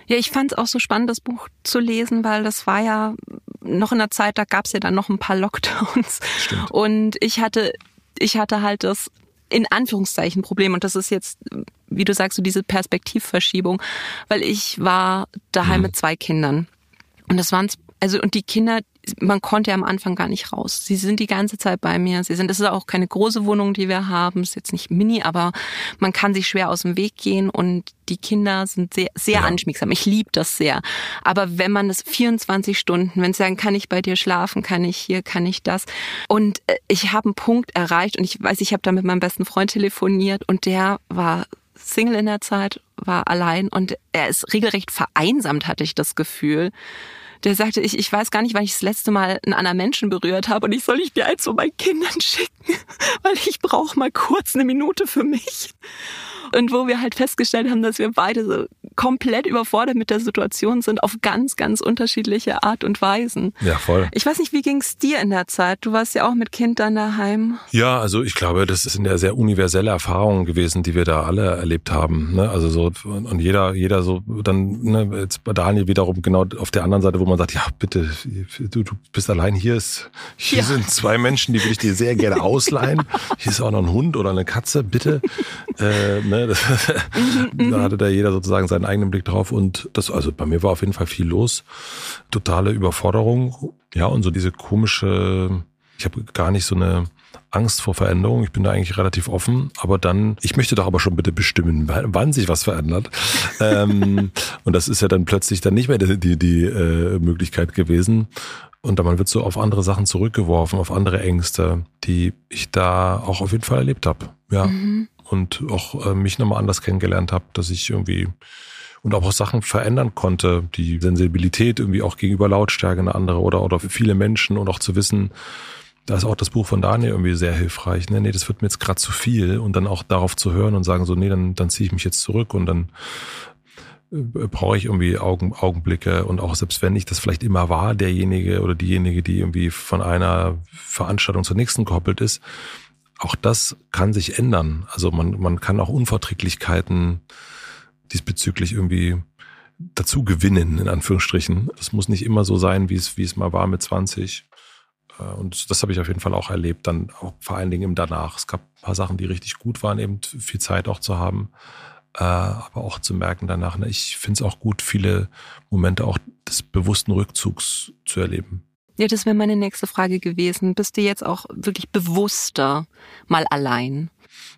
Speaker 3: Ja, ich fand es auch so spannend, das Buch zu lesen, weil das war ja noch in der Zeit, da gab es ja dann noch ein paar Lockdowns. Stimmt. Und ich hatte, ich hatte halt das in Anführungszeichen Problem. Und das ist jetzt, wie du sagst, so diese Perspektivverschiebung, weil ich war daheim mhm. mit zwei Kindern. Und das waren, also, und die Kinder, man konnte ja am Anfang gar nicht raus. Sie sind die ganze Zeit bei mir. Sie sind, das ist auch keine große Wohnung, die wir haben. Ist jetzt nicht mini, aber man kann sich schwer aus dem Weg gehen und die Kinder sind sehr, sehr ja. anschmiegsam. Ich liebe das sehr. Aber wenn man das 24 Stunden, wenn sie sagen, kann ich bei dir schlafen, kann ich hier, kann ich das. Und äh, ich habe einen Punkt erreicht und ich weiß, ich habe da mit meinem besten Freund telefoniert und der war Single in der Zeit, war allein und er ist regelrecht vereinsamt, hatte ich das Gefühl der sagte, ich, ich weiß gar nicht, wann ich das letzte Mal einen anderen Menschen berührt habe und ich soll ich dir eins von meinen Kindern [LAUGHS] schicken, weil ich brauche mal kurz eine Minute für mich. Und wo wir halt festgestellt haben, dass wir beide so komplett überfordert mit der Situation sind, auf ganz, ganz unterschiedliche Art und Weisen.
Speaker 1: Ja, voll.
Speaker 3: Ich weiß nicht, wie ging es dir in der Zeit? Du warst ja auch mit Kind dann daheim.
Speaker 1: Ja, also ich glaube, das sind ja sehr universelle Erfahrungen gewesen, die wir da alle erlebt haben. Ne? Also so, und jeder, jeder so, dann, ne, jetzt bei Daniel wiederum genau auf der anderen Seite, wo man sagt, ja, bitte, du, du bist allein hier ist, hier ja. sind zwei Menschen, die würde ich dir sehr gerne ausleihen. Hier ist auch noch ein Hund oder eine Katze, bitte. [LAUGHS] Äh, ne, das, mhm, [LAUGHS] da hatte da jeder sozusagen seinen eigenen Blick drauf und das, also bei mir war auf jeden Fall viel los. Totale Überforderung. Ja, und so diese komische, ich habe gar nicht so eine Angst vor Veränderung. Ich bin da eigentlich relativ offen, aber dann, ich möchte doch aber schon bitte bestimmen, wann sich was verändert. [LAUGHS] ähm, und das ist ja dann plötzlich dann nicht mehr die, die, die äh, Möglichkeit gewesen. Und dann wird so auf andere Sachen zurückgeworfen, auf andere Ängste, die ich da auch auf jeden Fall erlebt habe. Ja. Mhm. Und auch äh, mich nochmal anders kennengelernt habe, dass ich irgendwie und auch Sachen verändern konnte, die Sensibilität irgendwie auch gegenüber Lautstärke eine andere oder, oder viele Menschen und auch zu wissen, da ist auch das Buch von Daniel irgendwie sehr hilfreich. Ne? Nee, das wird mir jetzt gerade zu viel und dann auch darauf zu hören und sagen so, nee, dann, dann ziehe ich mich jetzt zurück und dann äh, brauche ich irgendwie Augen, Augenblicke und auch selbst wenn ich das vielleicht immer war, derjenige oder diejenige, die irgendwie von einer Veranstaltung zur nächsten gekoppelt ist, auch das kann sich ändern. Also man, man kann auch Unverträglichkeiten diesbezüglich irgendwie dazu gewinnen, in Anführungsstrichen. Das muss nicht immer so sein, wie es, wie es mal war mit 20. Äh, und das habe ich auf jeden Fall auch erlebt, dann auch vor allen Dingen im Danach. Es gab ein paar Sachen, die richtig gut waren, eben viel Zeit auch zu haben, äh, aber auch zu merken danach, ne, ich finde es auch gut, viele Momente auch des bewussten Rückzugs zu erleben.
Speaker 3: Ja, das wäre meine nächste Frage gewesen. Bist du jetzt auch wirklich bewusster mal allein?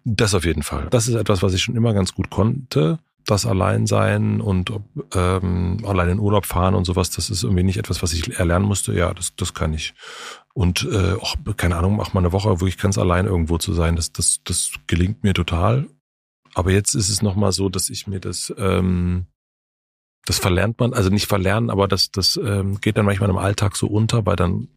Speaker 1: Das auf jeden Fall. Das ist etwas, was ich schon immer ganz gut konnte das Alleinsein und ähm, allein in Urlaub fahren und sowas, das ist irgendwie nicht etwas, was ich erlernen musste. Ja, das, das kann ich. Und äh, auch, keine Ahnung, mach mal eine Woche wirklich ganz allein irgendwo zu sein, das, das, das gelingt mir total. Aber jetzt ist es nochmal so, dass ich mir das, ähm, das verlernt man, also nicht verlernen, aber das, das ähm, geht dann manchmal im Alltag so unter, weil dann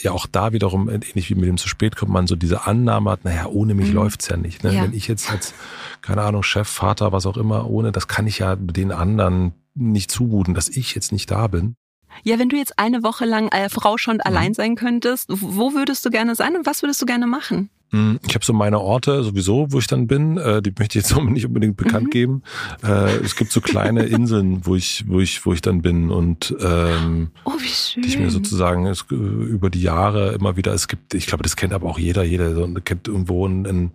Speaker 1: ja auch da wiederum, ähnlich wie mit dem zu spät kommt, man so diese Annahme hat, naja, ohne mich mhm. läuft's ja nicht. Ne? Ja. Wenn ich jetzt als, keine Ahnung, Chef, Vater, was auch immer, ohne, das kann ich ja den anderen nicht zumuten, dass ich jetzt nicht da bin.
Speaker 3: Ja, wenn du jetzt eine Woche lang äh, Frau schon mhm. allein sein könntest, wo würdest du gerne sein und was würdest du gerne machen?
Speaker 1: Hm, ich habe so meine Orte sowieso, wo ich dann bin. Äh, die möchte ich jetzt [LAUGHS] nicht unbedingt bekannt mhm. geben. Äh, es gibt so kleine [LAUGHS] Inseln, wo ich, wo ich, wo ich dann bin und ähm,
Speaker 3: oh,
Speaker 1: die ich mir sozusagen es, über die Jahre immer wieder. Es gibt, ich glaube, das kennt aber auch jeder. Jeder so, kennt irgendwo ein, ein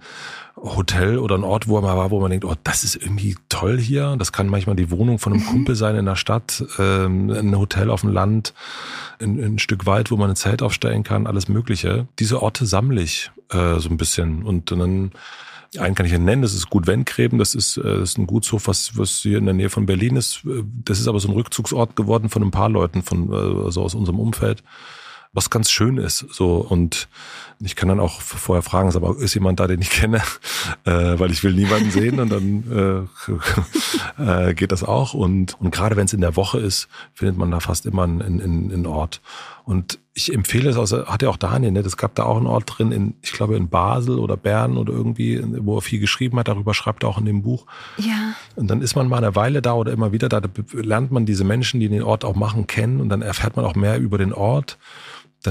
Speaker 1: Hotel oder ein Ort, wo mal war, wo man denkt, oh, das ist irgendwie toll hier. Das kann manchmal die Wohnung von einem mhm. Kumpel sein in der Stadt, ähm, ein Hotel auf dem Land, ein, ein Stück Wald, wo man ein Zelt aufstellen kann, alles Mögliche. Diese Orte sammle ich äh, so ein bisschen und dann einen kann ich ja nennen, das ist Gut Wendgräben, das ist, äh, das ist ein Gutshof, was, was hier in der Nähe von Berlin ist. Das ist aber so ein Rückzugsort geworden von ein paar Leuten, von, äh, also aus unserem Umfeld was ganz schön ist. So und ich kann dann auch vorher fragen, aber ist jemand da, den ich kenne, [LAUGHS] äh, weil ich will niemanden sehen und dann äh, [LAUGHS] äh, geht das auch. Und, und gerade wenn es in der Woche ist, findet man da fast immer einen, einen, einen Ort. Und ich empfehle es, also hat ja auch Daniel, ne? Es gab da auch einen Ort drin, in, ich glaube in Basel oder Bern oder irgendwie, wo er viel geschrieben hat, darüber schreibt er auch in dem Buch.
Speaker 3: Ja.
Speaker 1: Und dann ist man mal eine Weile da oder immer wieder da, da lernt man diese Menschen, die den Ort auch machen, kennen und dann erfährt man auch mehr über den Ort.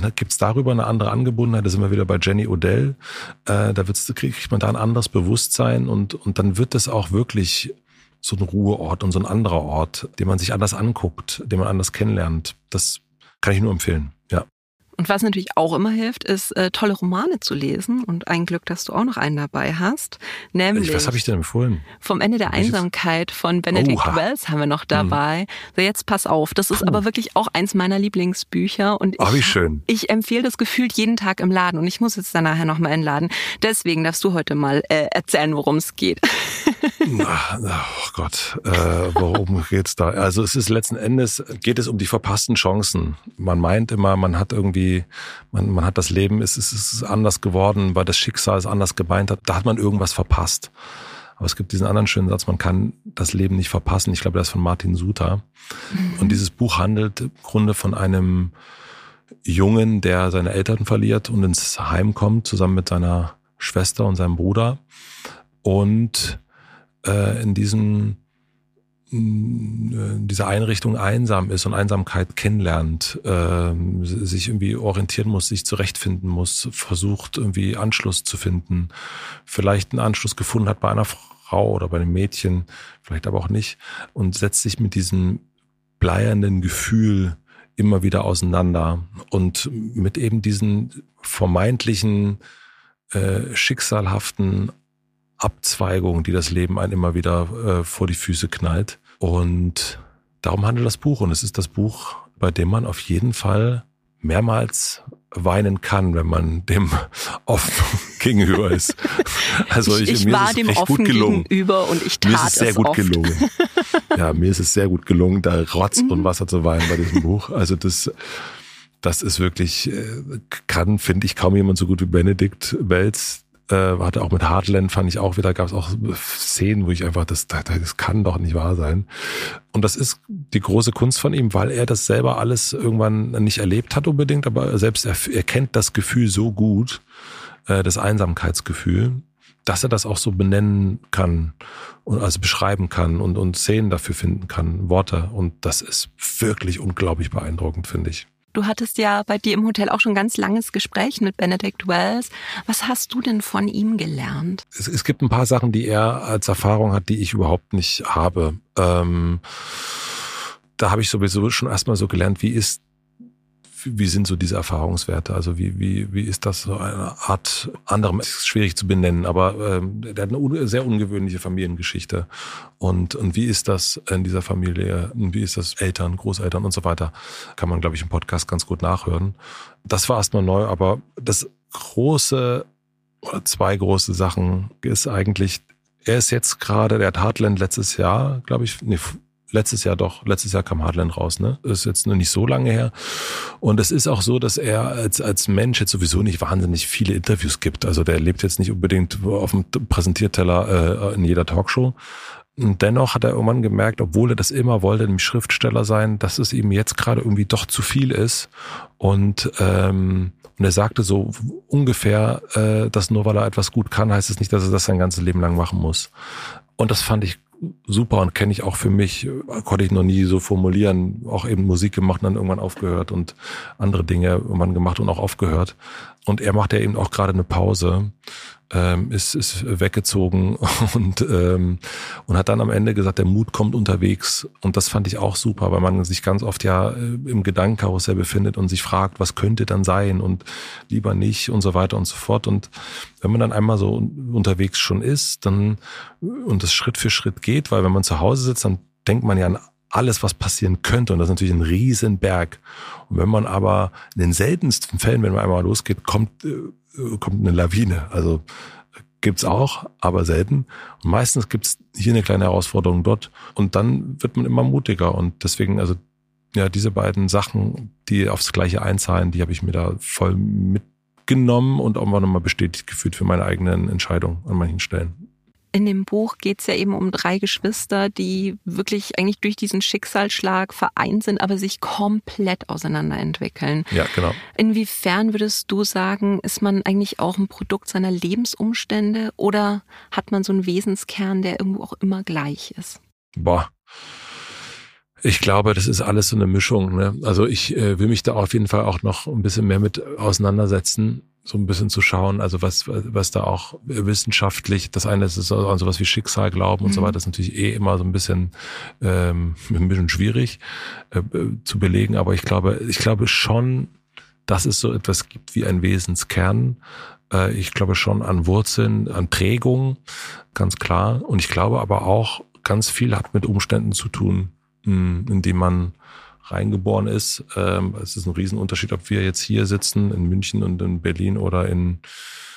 Speaker 1: Dann gibt's darüber eine andere Angebundenheit. Da sind wir wieder bei Jenny Odell. Äh, da wird's, kriegt man da ein anderes Bewusstsein und, und dann wird es auch wirklich so ein Ruheort und so ein anderer Ort, den man sich anders anguckt, den man anders kennenlernt. Das kann ich nur empfehlen.
Speaker 3: Und was natürlich auch immer hilft, ist äh, tolle Romane zu lesen. Und ein Glück, dass du auch noch einen dabei hast. Nämlich.
Speaker 1: Was habe ich denn empfohlen?
Speaker 3: Vom Ende der Einsamkeit von Benedict Oha. Wells haben wir noch dabei. Mhm. So, jetzt pass auf. Das ist Puh. aber wirklich auch eins meiner Lieblingsbücher. Und ich,
Speaker 1: oh, wie schön.
Speaker 3: ich empfehle das gefühlt jeden Tag im Laden. Und ich muss jetzt dann nachher nochmal in den Laden. Deswegen darfst du heute mal äh, erzählen, worum es geht. [LAUGHS]
Speaker 1: Ach, oh Gott, äh, worum [LAUGHS] geht's da? Also es ist letzten Endes, geht es um die verpassten Chancen. Man meint immer, man hat irgendwie irgendwie, man, man hat das Leben, es ist, es ist anders geworden, weil das Schicksal es anders gemeint hat. Da hat man irgendwas verpasst. Aber es gibt diesen anderen schönen Satz, man kann das Leben nicht verpassen. Ich glaube, das ist von Martin Suter. Mhm. Und dieses Buch handelt im Grunde von einem Jungen, der seine Eltern verliert und ins Heim kommt, zusammen mit seiner Schwester und seinem Bruder. Und äh, in diesem diese Einrichtung einsam ist und Einsamkeit kennenlernt, äh, sich irgendwie orientieren muss, sich zurechtfinden muss, versucht irgendwie Anschluss zu finden, vielleicht einen Anschluss gefunden hat bei einer Frau oder bei einem Mädchen, vielleicht aber auch nicht und setzt sich mit diesem bleiernden Gefühl immer wieder auseinander und mit eben diesen vermeintlichen äh, schicksalhaften Abzweigung, die das Leben einen immer wieder äh, vor die Füße knallt. Und darum handelt das Buch. Und es ist das Buch, bei dem man auf jeden Fall mehrmals weinen kann, wenn man dem [LAUGHS] offen [LAUGHS] gegenüber ist. [LAUGHS]
Speaker 3: Also ich, ich, ich mir war ist es dem offen gegenüber und ich tat
Speaker 1: mir ist es sehr gut
Speaker 3: oft.
Speaker 1: gelungen. Ja, mir ist es sehr gut gelungen, da Rotz und mhm. Wasser zu weinen bei diesem Buch. Also das, das ist wirklich, äh, kann, finde ich, kaum jemand so gut wie Benedikt Welz, äh, hatte auch mit Heartland, fand ich auch wieder, gab es auch Szenen, wo ich einfach, das, das kann doch nicht wahr sein. Und das ist die große Kunst von ihm, weil er das selber alles irgendwann nicht erlebt hat unbedingt, aber selbst er, er kennt das Gefühl so gut, äh, das Einsamkeitsgefühl, dass er das auch so benennen kann und also beschreiben kann und, und Szenen dafür finden kann, Worte. Und das ist wirklich unglaublich beeindruckend, finde ich.
Speaker 3: Du hattest ja bei dir im Hotel auch schon ganz langes Gespräch mit Benedict Wells. Was hast du denn von ihm gelernt?
Speaker 1: Es, es gibt ein paar Sachen, die er als Erfahrung hat, die ich überhaupt nicht habe. Ähm, da habe ich sowieso schon erstmal so gelernt, wie ist wie sind so diese Erfahrungswerte? Also wie, wie, wie ist das so eine Art anderem? Ist schwierig zu benennen, aber ähm, der hat eine sehr ungewöhnliche Familiengeschichte. Und, und wie ist das in dieser Familie? Wie ist das Eltern, Großeltern und so weiter? Kann man, glaube ich, im Podcast ganz gut nachhören. Das war erstmal neu, aber das große oder zwei große Sachen ist eigentlich, er ist jetzt gerade, der hat Heartland letztes Jahr, glaube ich, nee, letztes Jahr doch, letztes Jahr kam Hardland raus, ne? Das ist jetzt noch nicht so lange her. Und es ist auch so, dass er als, als Mensch jetzt sowieso nicht wahnsinnig viele Interviews gibt. Also der lebt jetzt nicht unbedingt auf dem Präsentierteller äh, in jeder Talkshow. Und dennoch hat er irgendwann gemerkt, obwohl er das immer wollte, nämlich Schriftsteller sein, dass es ihm jetzt gerade irgendwie doch zu viel ist. Und, ähm, und er sagte so ungefähr, äh, dass nur weil er etwas gut kann, heißt es nicht, dass er das sein ganzes Leben lang machen muss. Und das fand ich super und kenne ich auch für mich, konnte ich noch nie so formulieren, auch eben Musik gemacht und dann irgendwann aufgehört und andere Dinge irgendwann gemacht und auch aufgehört. Und er macht ja eben auch gerade eine Pause ähm, ist, ist weggezogen [LAUGHS] und, ähm, und hat dann am Ende gesagt, der Mut kommt unterwegs. Und das fand ich auch super, weil man sich ganz oft ja äh, im Gedankenkarussell befindet und sich fragt, was könnte dann sein und lieber nicht und so weiter und so fort. Und wenn man dann einmal so unterwegs schon ist, dann und das Schritt für Schritt geht, weil wenn man zu Hause sitzt, dann denkt man ja an alles, was passieren könnte. Und das ist natürlich ein Riesenberg. Und wenn man aber in den seltensten Fällen, wenn man einmal losgeht, kommt äh, kommt eine Lawine. Also gibt's auch, aber selten. Und meistens gibt's hier eine kleine Herausforderung dort. Und dann wird man immer mutiger. Und deswegen, also ja, diese beiden Sachen, die aufs Gleiche einzahlen, die habe ich mir da voll mitgenommen und auch nochmal bestätigt gefühlt für meine eigenen Entscheidungen an manchen Stellen
Speaker 3: in dem Buch geht es ja eben um drei Geschwister, die wirklich eigentlich durch diesen Schicksalsschlag vereint sind, aber sich komplett auseinanderentwickeln.
Speaker 1: Ja, genau.
Speaker 3: Inwiefern würdest du sagen, ist man eigentlich auch ein Produkt seiner Lebensumstände oder hat man so einen Wesenskern, der irgendwo auch immer gleich ist?
Speaker 1: Boah. Ich glaube, das ist alles so eine Mischung. Ne? Also ich äh, will mich da auf jeden Fall auch noch ein bisschen mehr mit auseinandersetzen so ein bisschen zu schauen, also was, was da auch wissenschaftlich, das eine ist so an sowas wie Schicksal glauben und mhm. so weiter, ist natürlich eh immer so ein bisschen, ähm, [LAUGHS] ein bisschen schwierig äh, zu belegen, aber ich glaube, ich glaube schon, dass es so etwas gibt wie ein Wesenskern. Äh, ich glaube schon an Wurzeln, an Prägung, ganz klar. Und ich glaube aber auch, ganz viel hat mit Umständen zu tun, hm, in die man reingeboren ist. Ähm, es ist ein Riesenunterschied, ob wir jetzt hier sitzen in München und in Berlin oder in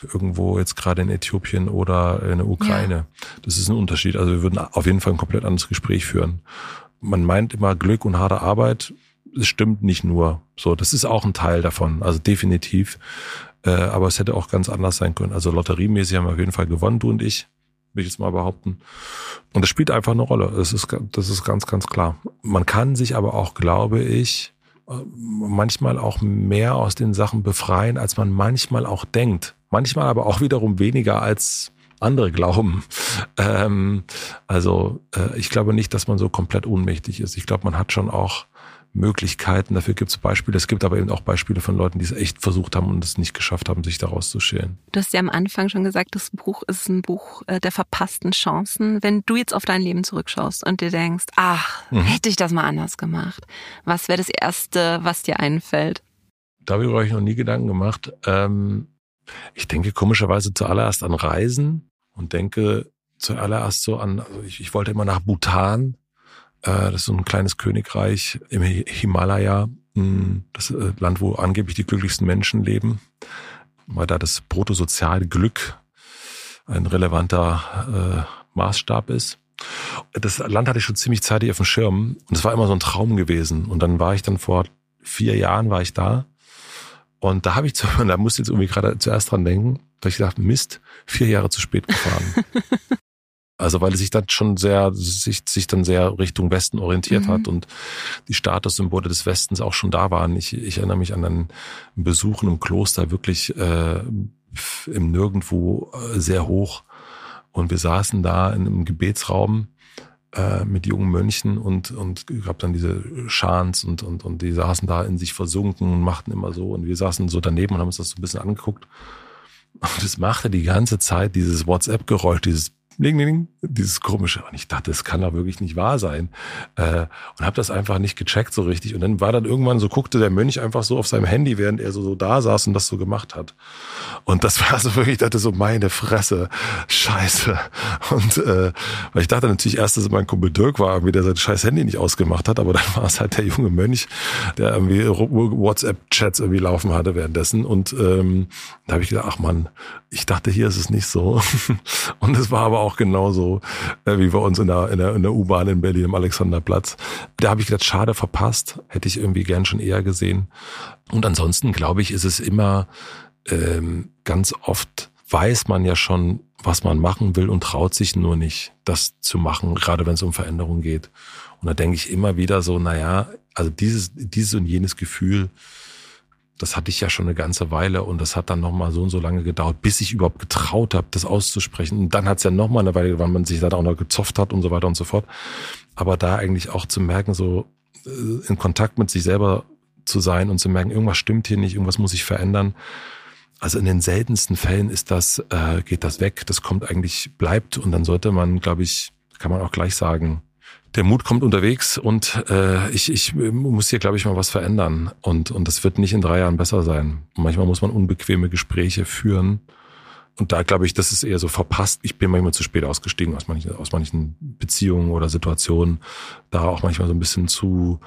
Speaker 1: irgendwo jetzt gerade in Äthiopien oder in der Ukraine. Ja. Das ist ein Unterschied. Also wir würden auf jeden Fall ein komplett anderes Gespräch führen. Man meint immer Glück und harte Arbeit. Es stimmt nicht nur. So, das ist auch ein Teil davon. Also definitiv. Äh, aber es hätte auch ganz anders sein können. Also lotteriemäßig haben wir auf jeden Fall gewonnen, du und ich will ich jetzt mal behaupten. Und das spielt einfach eine Rolle. Das ist, das ist ganz, ganz klar. Man kann sich aber auch, glaube ich, manchmal auch mehr aus den Sachen befreien, als man manchmal auch denkt. Manchmal aber auch wiederum weniger als andere glauben. [LAUGHS] Ähm, also äh, ich glaube nicht, dass man so komplett ohnmächtig ist. Ich glaube, man hat schon auch Möglichkeiten. Dafür gibt es Beispiele. Es gibt aber eben auch Beispiele von Leuten, die es echt versucht haben und es nicht geschafft haben, sich daraus zu schälen.
Speaker 3: Du hast ja am Anfang schon gesagt, das Buch ist ein Buch äh, der verpassten Chancen. Wenn du jetzt auf dein Leben zurückschaust und dir denkst, ach, mhm. hätte ich das mal anders gemacht, was wäre das Erste, was dir einfällt?
Speaker 1: Darüber habe ich noch nie Gedanken gemacht. Ähm, ich denke komischerweise zuallererst an Reisen und denke zuallererst so an, also ich, ich wollte immer nach Bhutan das ist so ein kleines Königreich im Himalaya, hm, das äh, Land, wo angeblich die glücklichsten Menschen leben, weil da das bruttosoziale Glück ein relevanter äh, Maßstab ist. Das Land hatte ich schon ziemlich zeitig auf dem Schirm und es war immer so ein Traum gewesen. Und dann war ich dann vor vier Jahren war ich da und da habe ich, zu, [LAUGHS] da musste ich jetzt irgendwie gerade zuerst dran denken, da ich gedacht, Mist, vier Jahre zu spät gefahren. [LAUGHS] Also weil es sich dann schon sehr, sich, sich dann sehr Richtung Westen orientiert mhm. hat und die Statussymbole des Westens auch schon da waren. Ich, ich erinnere mich an einen Besuch im Kloster wirklich äh, im Nirgendwo äh, sehr hoch. Und wir saßen da in einem Gebetsraum äh, mit jungen Mönchen und und gab dann diese Schans und und und die saßen da in sich versunken und machten immer so und wir saßen so daneben und haben uns das so ein bisschen angeguckt und es machte die ganze Zeit dieses WhatsApp-Geräusch, dieses Ding, ding, ding, dieses komische. Und ich dachte, das kann doch wirklich nicht wahr sein. Äh, und habe das einfach nicht gecheckt so richtig. Und dann war dann irgendwann so, guckte der Mönch einfach so auf seinem Handy, während er so, so da saß und das so gemacht hat. Und das [LAUGHS] war so wirklich, ich dachte so, meine Fresse, scheiße. Und äh, weil ich dachte natürlich erst, dass mein Kumpel Dirk war, irgendwie, der sein scheiß Handy nicht ausgemacht hat, aber dann [LAUGHS] war es halt der junge Mönch, der irgendwie WhatsApp-Chats irgendwie laufen hatte währenddessen. Und ähm, da habe ich gedacht, ach man, ich dachte, hier ist es nicht so. [LAUGHS] Und es war aber auch genauso, äh, wie bei uns in der, in der, in der U-Bahn in Berlin am Alexanderplatz. Da habe ich gedacht, schade verpasst. Hätte ich irgendwie gern schon eher gesehen. Und ansonsten, glaube ich, ist es immer ähm, ganz oft weiß man ja schon, was man machen will und traut sich nur nicht, das zu machen, gerade wenn es um Veränderung geht. Und da denke ich immer wieder so, naja, also dieses, dieses und jenes Gefühl, das hatte ich ja schon eine ganze Weile und das hat dann nochmal so und so lange gedauert, bis ich überhaupt getraut habe, das auszusprechen. Und dann hat es ja nochmal eine Weile, weil man sich da auch noch gezofft hat und so weiter und so fort. Aber da eigentlich auch zu merken, so äh, in Kontakt mit sich selber zu sein und zu merken, irgendwas stimmt hier nicht, irgendwas muss sich verändern. Also in den seltensten Fällen ist das, äh, geht das weg, das kommt eigentlich, bleibt und dann sollte man, glaube ich, kann man auch gleich sagen, der Mut kommt unterwegs und äh, ich, ich muss hier, glaube ich, mal was verändern. Und, und das wird nicht in drei Jahren besser sein. manchmal muss man unbequeme Gespräche führen. Und da glaube ich, das ist eher so verpasst. Ich bin manchmal zu spät ausgestiegen aus manchen, aus manchen Beziehungen oder Situationen. Da auch manchmal so ein bisschen zu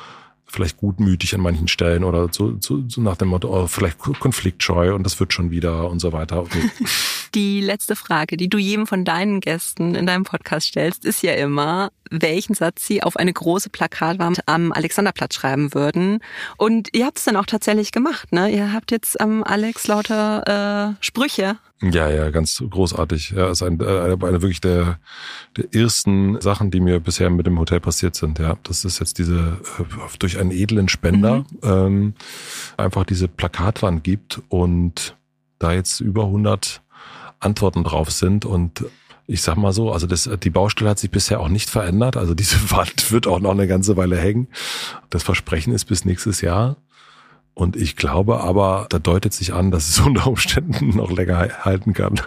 Speaker 1: vielleicht gutmütig an manchen Stellen oder so, so, so nach dem Motto, oh, vielleicht konfliktscheu und das wird schon wieder und so weiter. [LAUGHS]
Speaker 3: Die letzte Frage, die du jedem von deinen Gästen in deinem Podcast stellst, ist ja immer, welchen Satz sie auf eine große Plakatwand am Alexanderplatz schreiben würden. Und ihr habt es dann auch tatsächlich gemacht, ne? Ihr habt jetzt am ähm, Alex lauter äh, Sprüche
Speaker 1: ja, ja, ganz großartig. Ja, ist ein, äh, eine, eine wirklich der, der ersten Sachen, die mir bisher mit dem Hotel passiert sind. Ja, das ist jetzt diese äh, durch einen edlen Spender mhm. ähm, einfach diese Plakatwand gibt und da jetzt über 100 Antworten drauf sind und ich sag mal so, also das, die Baustelle hat sich bisher auch nicht verändert. Also diese [LAUGHS] Wand wird auch noch eine ganze Weile hängen. Das Versprechen ist bis nächstes Jahr. Und ich glaube aber, da deutet sich an, dass es [LAUGHS] unter Umständen noch länger halten kann.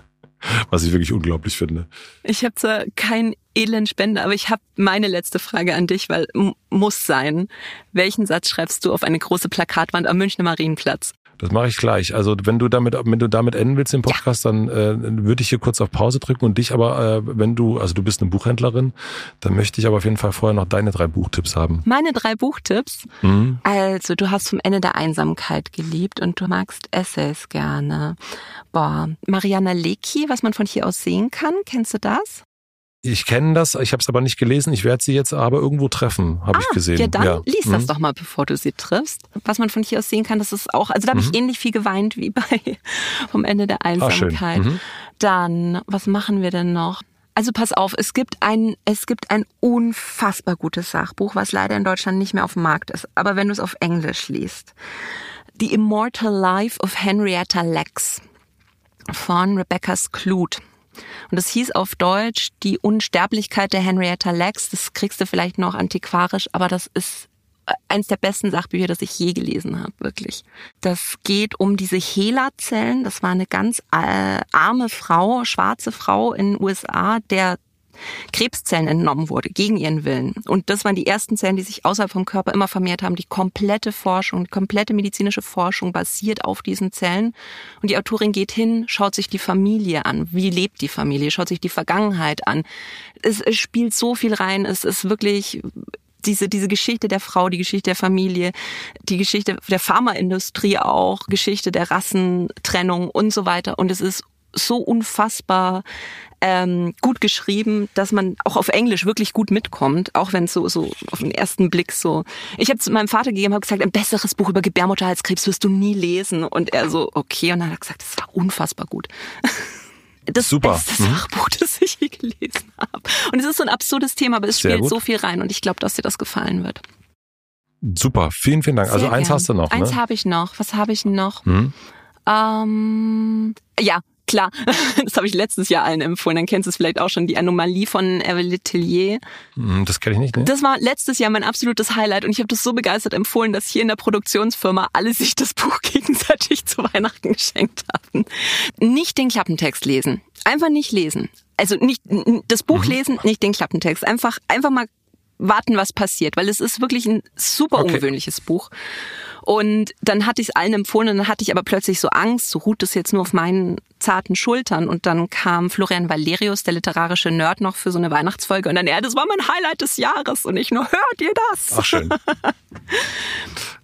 Speaker 1: Was ich wirklich unglaublich finde.
Speaker 3: Ich habe zwar keinen edlen Spender, aber ich habe meine letzte Frage an dich, weil muss sein. Welchen Satz schreibst du auf eine große Plakatwand am Münchner Marienplatz?
Speaker 1: Das mache ich gleich. Also wenn du damit, wenn du damit enden willst im Podcast, dann äh, würde ich hier kurz auf Pause drücken und dich aber, äh, wenn du, also du bist eine Buchhändlerin, dann möchte ich aber auf jeden Fall vorher noch deine drei Buchtipps haben.
Speaker 3: Meine drei Buchtipps? Mhm. Also du hast vom Ende der Einsamkeit geliebt und du magst Essays gerne. Boah, Mariana Lecki, was man von hier aus sehen kann, kennst du das?
Speaker 1: Ich kenne das, ich habe es aber nicht gelesen. Ich werde sie jetzt aber irgendwo treffen, habe ah, ich gesehen.
Speaker 3: Ja, dann ja. lies das mhm. doch mal, bevor du sie triffst. Was man von hier aus sehen kann, das ist auch, also da habe mhm. ich ähnlich viel geweint wie bei [LAUGHS] vom Ende der Einsamkeit. Ah, mhm. Dann, was machen wir denn noch? Also pass auf, es gibt ein, es gibt ein unfassbar gutes Sachbuch, was leider in Deutschland nicht mehr auf dem Markt ist. Aber wenn du es auf Englisch liest. The Immortal Life of Henrietta Lacks von Rebecca Skloot. Und das hieß auf Deutsch die Unsterblichkeit der Henrietta Lacks. Das kriegst du vielleicht noch antiquarisch, aber das ist eins der besten Sachbücher, das ich je gelesen habe, wirklich. Das geht um diese HeLa-Zellen. Das war eine ganz äh, arme Frau, schwarze Frau in den USA, der Krebszellen entnommen wurde, gegen ihren Willen. Und das waren die ersten Zellen, die sich außerhalb vom Körper immer vermehrt haben. Die komplette Forschung, die komplette medizinische Forschung basiert auf diesen Zellen. Und die Autorin geht hin, schaut sich die Familie an. Wie lebt die Familie? Schaut sich die Vergangenheit an. Es, es spielt so viel rein. Es ist wirklich diese, diese Geschichte der Frau, die Geschichte der Familie, die Geschichte der Pharmaindustrie auch, Geschichte der Rassentrennung und so weiter. Und es ist so unfassbar ähm, gut geschrieben, dass man auch auf Englisch wirklich gut mitkommt, auch wenn es so, so auf den ersten Blick so. Ich habe zu meinem Vater gegeben, habe gesagt, ein besseres Buch über Gebärmutterhalskrebs wirst du nie lesen. Und er so, okay. Und dann hat er gesagt, das war unfassbar gut. [LAUGHS] Das Super. beste mhm. Sachbuch, das ich je gelesen habe. Und es ist so ein absurdes Thema, aber es Sehr spielt gut. so viel rein und ich glaube, dass dir das gefallen wird.
Speaker 1: Super, vielen, vielen Dank. Also Sehr also eins gern. hast du noch.
Speaker 3: Eins
Speaker 1: ne?
Speaker 3: habe ich noch. Was habe ich noch? Hm? Ähm, ja, Klar, [LAUGHS] das habe ich letztes Jahr allen empfohlen. Dann kennst du es vielleicht auch schon, die Anomalie von Hervé Letellier.
Speaker 1: Hm, das kenne ich nicht. Ne?
Speaker 3: Das war letztes Jahr mein absolutes Highlight und ich habe das so begeistert empfohlen, dass hier in der Produktionsfirma alle sich das [LAUGHS] Buch gegenseitig zu Weihnachten geschenkt haben. Nicht den Klappentext lesen. Einfach nicht lesen. Also nicht das Buch mhm. lesen, nicht den Klappentext. Einfach, einfach mal warten, was passiert, weil es ist wirklich ein super okay. ungewöhnliches Buch. Und dann hatte ich es allen empfohlen und dann hatte ich aber plötzlich so Angst, so ruht es jetzt nur auf meinen zarten Schultern. Und dann kam Florian Valerius, der literarische Nerd, noch für so eine Weihnachtsfolge. Und dann, ja, das war mein Highlight des Jahres. Und ich nur, hört ihr das?
Speaker 1: Ach, schön.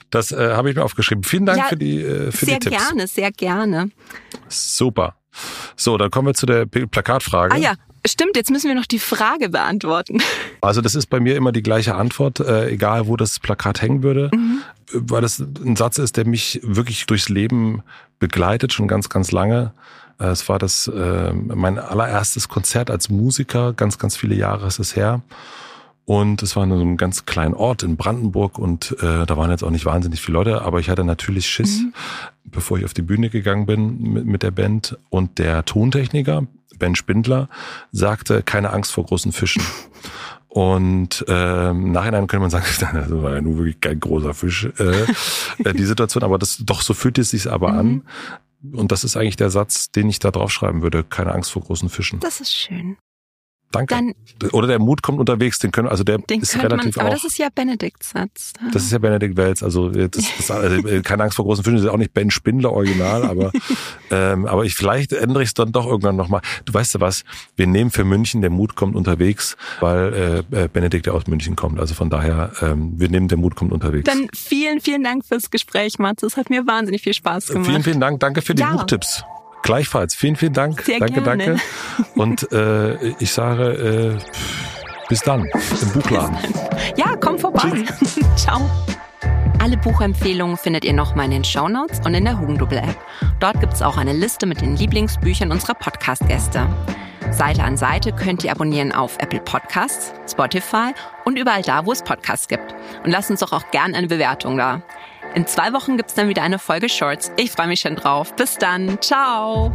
Speaker 1: Das äh, habe ich mir aufgeschrieben. Vielen Dank ja, für die, äh, für
Speaker 3: die
Speaker 1: Tipps.
Speaker 3: Sehr gerne, sehr gerne.
Speaker 1: Super. So, dann kommen wir zu der Plakatfrage.
Speaker 3: Ah ja, Stimmt, jetzt müssen wir noch die Frage beantworten. [LAUGHS]
Speaker 1: Also das ist bei mir immer die gleiche Antwort, äh, egal wo das Plakat hängen würde, mhm. weil das ein Satz ist, der mich wirklich durchs Leben begleitet, schon ganz, ganz lange. Äh, es war das äh, mein allererstes Konzert als Musiker, ganz, ganz viele Jahre ist es her. Und es war in einem ganz kleinen Ort in Brandenburg und äh, da waren jetzt auch nicht wahnsinnig viele Leute, aber ich hatte natürlich Schiss, mhm. bevor ich auf die Bühne gegangen bin mit, mit der Band. Und der Tontechniker, Ben Spindler, sagte, keine Angst vor großen Fischen. [LAUGHS] Und ähm, im Nachhinein könnte man sagen, [LAUGHS] das war ja nur wirklich kein großer Fisch, äh, äh, die Situation. Aber das doch so fühlt es sich aber mhm. an. Und das ist eigentlich der Satz, den ich da draufschreiben würde. Keine Angst vor großen Fischen.
Speaker 3: Das ist schön.
Speaker 1: Danke. Dann, Oder der Mut kommt unterwegs, den können, also der ist relativ
Speaker 3: man,
Speaker 1: aber
Speaker 3: auch, das ist ja Benedikts Satz.
Speaker 1: Das ist ja Benedikt Wells, also, das, das, [LAUGHS] also keine Angst vor großen Fischen, das ist auch nicht Ben Spindler original, aber [LAUGHS] ähm, aber ich vielleicht ändere ich es dann doch irgendwann nochmal. Du weißt ja was, wir nehmen für München, der Mut kommt unterwegs, weil äh, äh Benedikt ja aus München kommt. Also von daher, ähm, wir nehmen der Mut kommt unterwegs.
Speaker 3: Dann vielen, vielen Dank fürs Gespräch, Mats. Es hat mir wahnsinnig viel Spaß gemacht.
Speaker 1: Vielen, vielen Dank. Danke für die ja. Buchtipps. Gleichfalls. Vielen, vielen Dank.
Speaker 3: Sehr
Speaker 1: danke,
Speaker 3: gerne.
Speaker 1: danke. Und äh, ich sage, äh, bis dann im Buchladen.
Speaker 3: Ja, komm vorbei. [LAUGHS] Ciao. Alle Buchempfehlungen findet ihr nochmal in den Shownotes und in der Hugendubel-App. Dort gibt es auch eine Liste mit den Lieblingsbüchern unserer Podcast-Gäste. Seite an Seite könnt ihr abonnieren auf Apple Podcasts, Spotify und überall da, wo es Podcasts gibt. Und lasst uns doch auch gerne eine Bewertung da. In zwei Wochen gibt's dann wieder eine Folge Shorts. Ich freue mich schon drauf. Bis dann. Ciao.